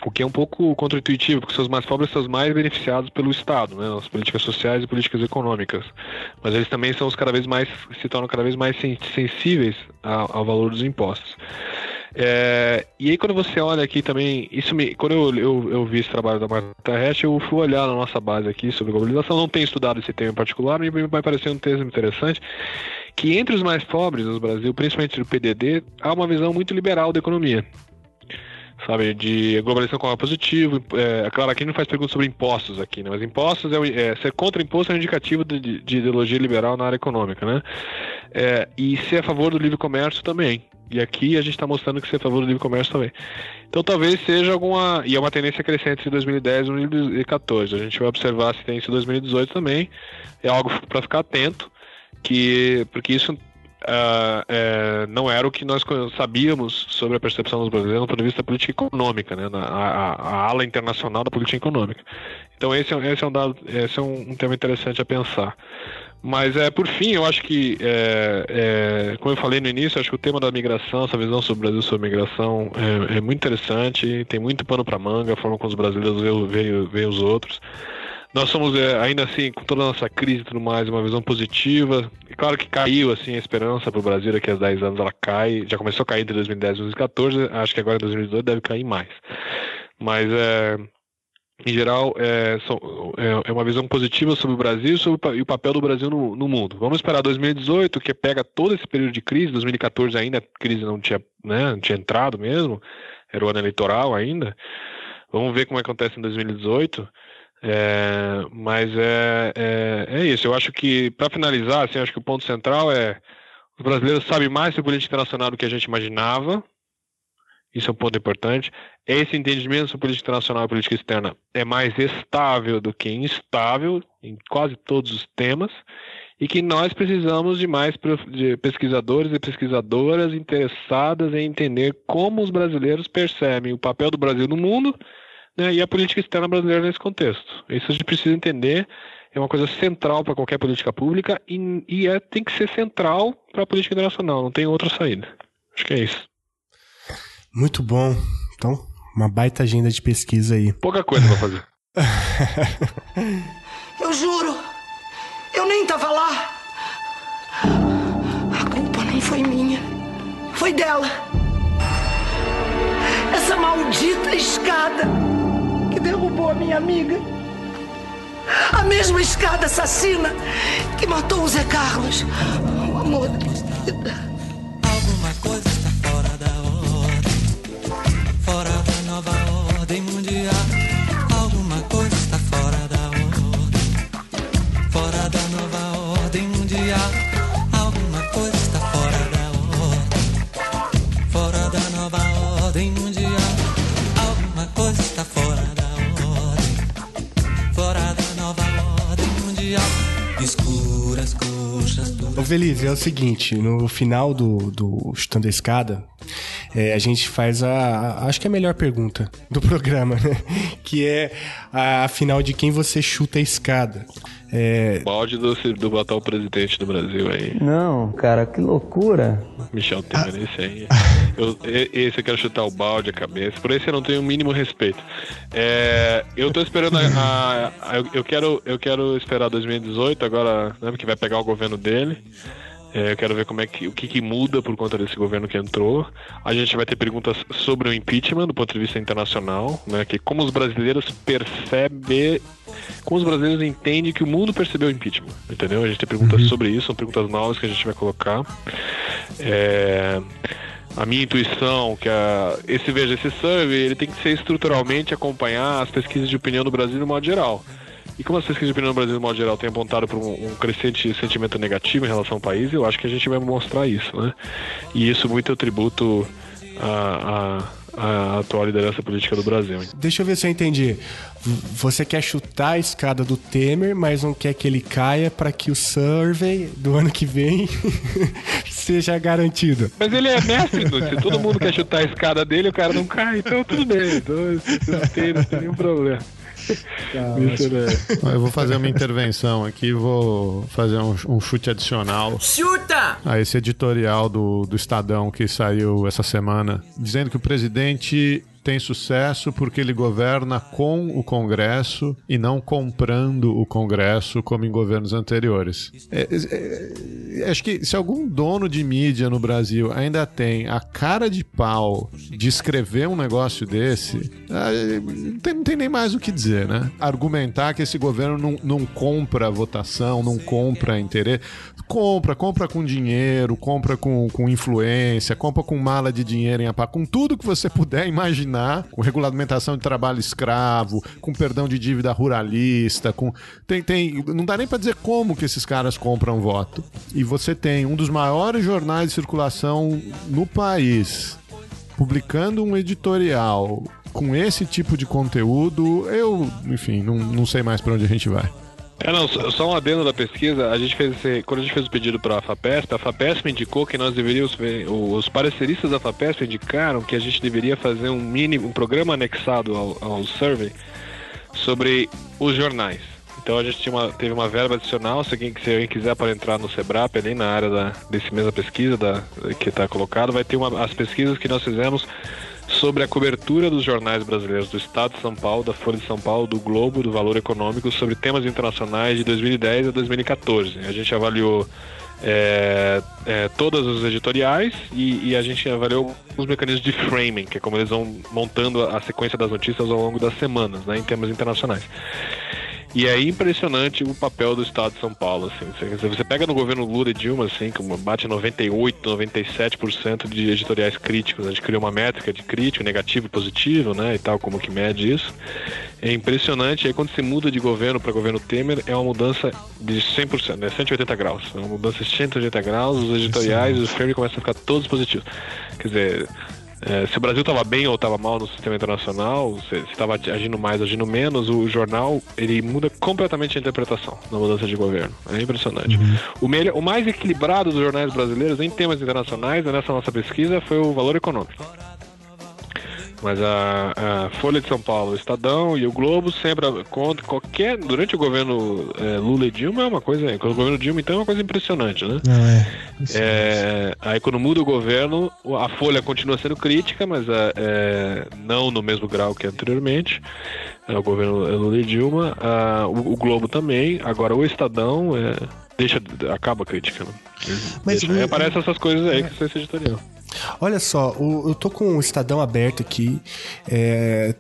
O que é um pouco contraintuitivo, porque os mais pobres são os mais beneficiados pelo Estado, né, as políticas sociais e políticas econômicas. Mas eles também são os cada vez mais, se tornam cada vez mais sensíveis ao, ao valor dos impostos. É, e aí quando você olha aqui também, isso me, quando eu, eu, eu vi esse trabalho da Marta Hest, eu fui olhar na nossa base aqui sobre globalização, não tenho estudado esse tema em particular, mas me vai parecer um texto interessante, que entre os mais pobres no Brasil, principalmente do PDD, há uma visão muito liberal da economia sabe, de globalização como positivo. É, claro, aqui não faz pergunta sobre impostos aqui, né? Mas impostos é, é ser contra imposto é um indicativo de, de, ideologia liberal na área econômica, né? É, e ser a favor do livre comércio também. E aqui a gente está mostrando que ser a favor do livre comércio também. Então talvez seja alguma. E é uma tendência crescente de 2010 e 2014. A gente vai observar se tem isso em 2018 também. É algo para ficar atento, que porque isso uh, é, não era o que nós sabíamos sobre a percepção dos brasileiros do ponto de vista da política econômica, né, na, a, a, ala internacional da política econômica. Então esse é, esse é um dado, esse é um, um tema interessante a pensar. Mas é por fim, eu acho que, é, é, como eu falei no início, acho que o tema da migração, essa visão sobre o Brasil sobre migração é, é muito interessante, tem muito pano para manga, a forma como os brasileiros veem os outros. Nós somos, é, ainda assim, com toda a nossa crise e tudo mais, uma visão positiva. É claro que caiu assim a esperança para o Brasil daqui a 10 anos, ela cai. Já começou a cair entre 2010 e 2014, acho que agora em 2018 deve cair mais. Mas é, em geral, é, é, é, uma visão positiva sobre o Brasil sobre, e o papel do Brasil no, no, mundo. Vamos esperar 2018, que pega todo esse período de crise. 2014 ainda a crise não tinha, né, não tinha entrado mesmo, era o ano eleitoral ainda. Vamos ver como acontece em 2018. É, mas é, é, é, isso. Eu acho que, para finalizar, assim, acho que o ponto central é os brasileiros sabem mais sobre política internacional do que a gente imaginava. Isso é um ponto importante. Esse entendimento sobre política internacional e política externa é mais estável do que instável em quase todos os temas e que nós precisamos de mais pesquisadores e pesquisadoras interessadas em entender como os brasileiros percebem o papel do Brasil no mundo né, e a política externa brasileira nesse contexto. Isso a gente precisa entender, é uma coisa central para qualquer política pública e, e é, tem que ser central para a política internacional, não tem outra saída. Acho que é isso. Muito bom. Então, uma baita agenda de pesquisa aí. Pouca coisa pra fazer. eu juro, eu nem tava lá. A culpa nem foi minha, foi dela. Essa maldita escada que derrubou a minha amiga. A mesma escada assassina que matou o Zé Carlos, o amor da vida. Alguma coisa está fora da fora da nova ordem mundial. Escuras coxas do. Ô Feliz, é o seguinte, no final do, do Chutando a Escada, é, a gente faz a, a, Acho que é a melhor pergunta do programa, né? Que é, a, afinal, de quem você chuta a escada. É... Balde do, do atual presidente do Brasil aí. Não, cara, que loucura. Michel Temer, ah. esse aí. Eu, esse eu quero chutar o balde, a cabeça. Por esse eu não tenho o mínimo respeito. É, eu tô esperando a, a, a, eu, quero, eu quero esperar 2018, agora, né, porque vai pegar o governo dele. É, eu quero ver como é que, o que, que, muda por conta desse governo que entrou. A gente vai ter perguntas sobre o impeachment do ponto de vista internacional, né? Que como os brasileiros percebem, como os brasileiros entendem que o mundo percebeu o impeachment, entendeu? A gente tem perguntas uhum. sobre isso, são perguntas novas que a gente vai colocar. É, a minha intuição que a, esse veja esse survey ele tem que ser estruturalmente acompanhar as pesquisas de opinião do Brasil no modo geral. E como as pesquisas de opinião no Brasil, no modo geral, têm apontado para um, um, crescente sentimento negativo em relação ao país, eu acho que a gente vai mostrar isso, né? E isso muito eu tributo a, a, a atual liderança política do Brasil. Hein? Deixa eu ver se eu entendi. Você quer chutar a escada do Temer, mas não quer que ele caia para que o survey do ano que vem seja garantido. Mas ele é mestre, Se todo mundo quer chutar a escada dele, o cara não cai, então tudo bem. Então, não tem, não tem nenhum problema. Tá, eu vou fazer uma intervenção aqui, vou fazer um, um, chute adicional. Chuta! A esse editorial do, do Estadão que saiu essa semana, dizendo que o presidente tem sucesso porque ele governa com o Congresso e não comprando o Congresso como em governos anteriores. É, é, é, acho que se algum dono de mídia no Brasil ainda tem a cara de pau de escrever um negócio desse, é, não tem, não tem nem mais o que dizer, né? Argumentar que esse governo não, não compra votação, não compra interesse. Compra, compra com dinheiro, compra com, com influência, compra com mala de dinheiro em apá, com tudo que você puder imaginar, com regulamentação de trabalho escravo, com perdão de dívida ruralista, com tem, tem não dá nem para dizer como que esses caras compram voto. E você tem um dos maiores jornais de circulação no país publicando um editorial com esse tipo de conteúdo, eu, enfim, não, não sei mais para onde a gente vai. É, não, só um adendo da pesquisa, a gente fez esse, quando a gente fez o pedido para a FAPESP, a FAPESP indicou que nós deveríamos, os pareceristas da FAPESP indicaram que a gente deveria fazer um mini, um programa anexado ao, ao survey sobre os jornais. Então a gente uma- teve uma verba adicional, se alguém, se alguém quiser para entrar no Sebrap ali na área da, desse mesma pesquisa da, que está colocado, vai ter uma, as pesquisas que nós fizemos sobre a cobertura dos jornais brasileiros do Estado de São Paulo, da Folha de São Paulo, do Globo, do Valor Econômico, sobre temas internacionais de 2010 a 2014. A gente avaliou é, é, todas os editoriais e, e a gente avaliou os mecanismos de framing, que é como eles vão montando a sequência das notícias ao longo das semanas, né, em temas internacionais. E é impressionante o papel do Estado de São Paulo, assim. Você, você pega no governo Lula e Dilma, assim, como bate 98, 97% de editoriais críticos. A gente criou uma métrica de crítico, negativo e positivo, né, e tal, como que mede isso. É impressionante. Aí quando se muda de governo para governo Temer, é uma mudança de 100%, né, 180 graus. É uma mudança de 180 graus, os editoriais, os frames começam a ficar todos positivos. Quer dizer, é, se o Brasil estava bem ou estava mal no sistema internacional, se estava agindo mais, agindo menos, o jornal ele muda completamente a interpretação na mudança de governo. É impressionante. O, melhor, o mais equilibrado dos jornais brasileiros em temas internacionais, nessa nossa pesquisa, foi o valor econômico. Mas a, a Folha de São Paulo, o Estadão e o Globo sempre contra qualquer durante o governo é, Lula e Dilma é uma coisa, quando o governo Dilma então é uma coisa impressionante, né? Não é. É, aí quando muda o governo, a Folha continua sendo crítica, mas é, é, não no mesmo grau que anteriormente. É, o governo Lula e Dilma, Ah, o, o Globo também. Agora o Estadão é, deixa, acaba a crítica. Né? Mas Deixa- aí aparecem essas coisas aí que você editorial. Olha só, eu tô com o Estadão aberto aqui. É,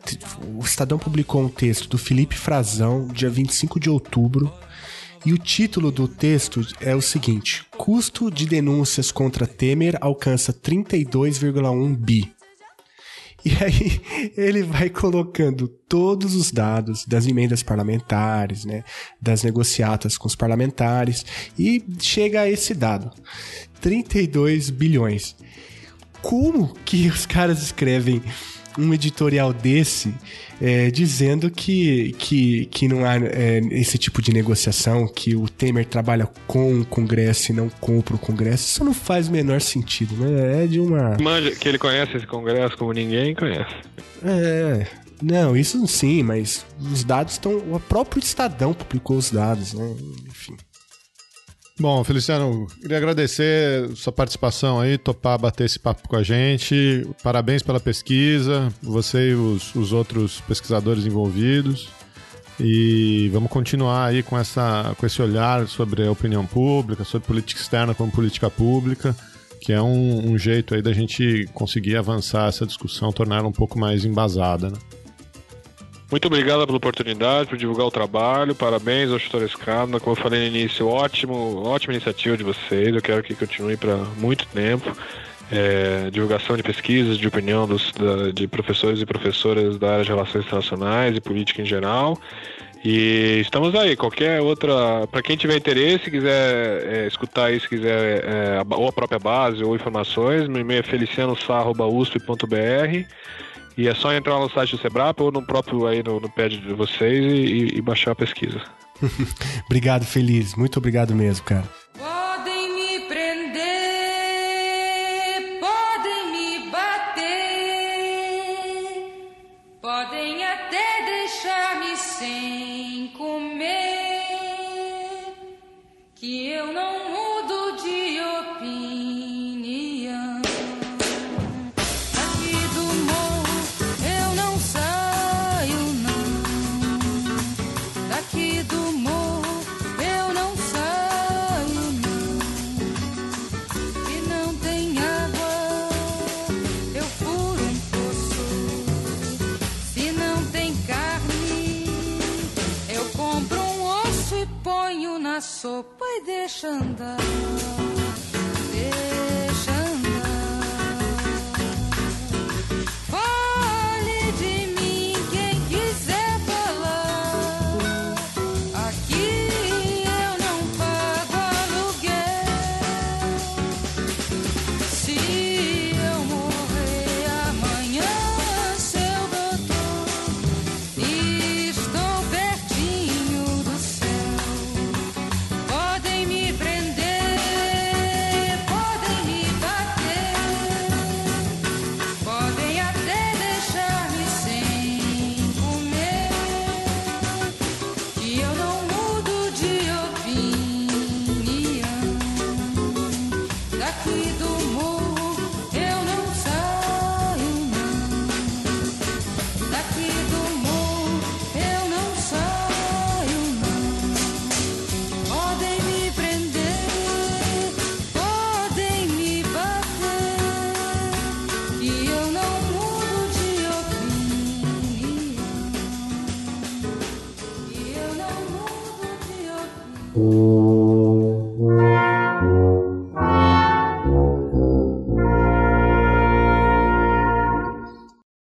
o Estadão publicou um texto do Felipe Frazão, dia 25 de outubro. E o título do texto é o seguinte: Custo de denúncias contra Temer alcança 32,1 bi. E aí ele vai colocando todos os dados das emendas parlamentares, né, das negociatas com os parlamentares e chega a esse dado: 32 bilhões. Como que os caras escrevem um editorial desse é, dizendo que, que, que não há é, esse tipo de negociação, que o Temer trabalha com o Congresso e não compra o Congresso? Isso não faz o menor sentido, né? É de uma. Manja, que ele conhece esse congresso como ninguém conhece. É. Não, isso sim, mas os dados estão. O próprio Estadão publicou os dados, né? Enfim. Bom, Feliciano, queria agradecer sua participação aí, topar bater esse papo com a gente. Parabéns pela pesquisa, você e os, os outros pesquisadores envolvidos. E vamos continuar aí com, essa, com esse olhar sobre a opinião pública, sobre política externa como política pública, que é um, um jeito aí da gente conseguir avançar essa discussão, torná-la um pouco mais embasada, né? Muito obrigado pela oportunidade, por divulgar o trabalho. Parabéns ao Chutor Escada. Como eu falei no início, ótimo, ótima iniciativa de vocês. Eu quero que continue para muito tempo. É, divulgação de pesquisas, de opinião dos, da- de professores e professoras da área de relações internacionais e política em geral. E estamos aí. Qualquer outra. Para quem tiver interesse, quiser é, escutar isso, quiser é, ou a própria base ou informações, meu e-mail é felicianosar.usp.br. E é só entrar no site do Sebrap ou no próprio aí no, no pad de vocês e, e baixar a pesquisa. Obrigado, Feliz. Muito obrigado mesmo, cara. Sopa e deixa andar.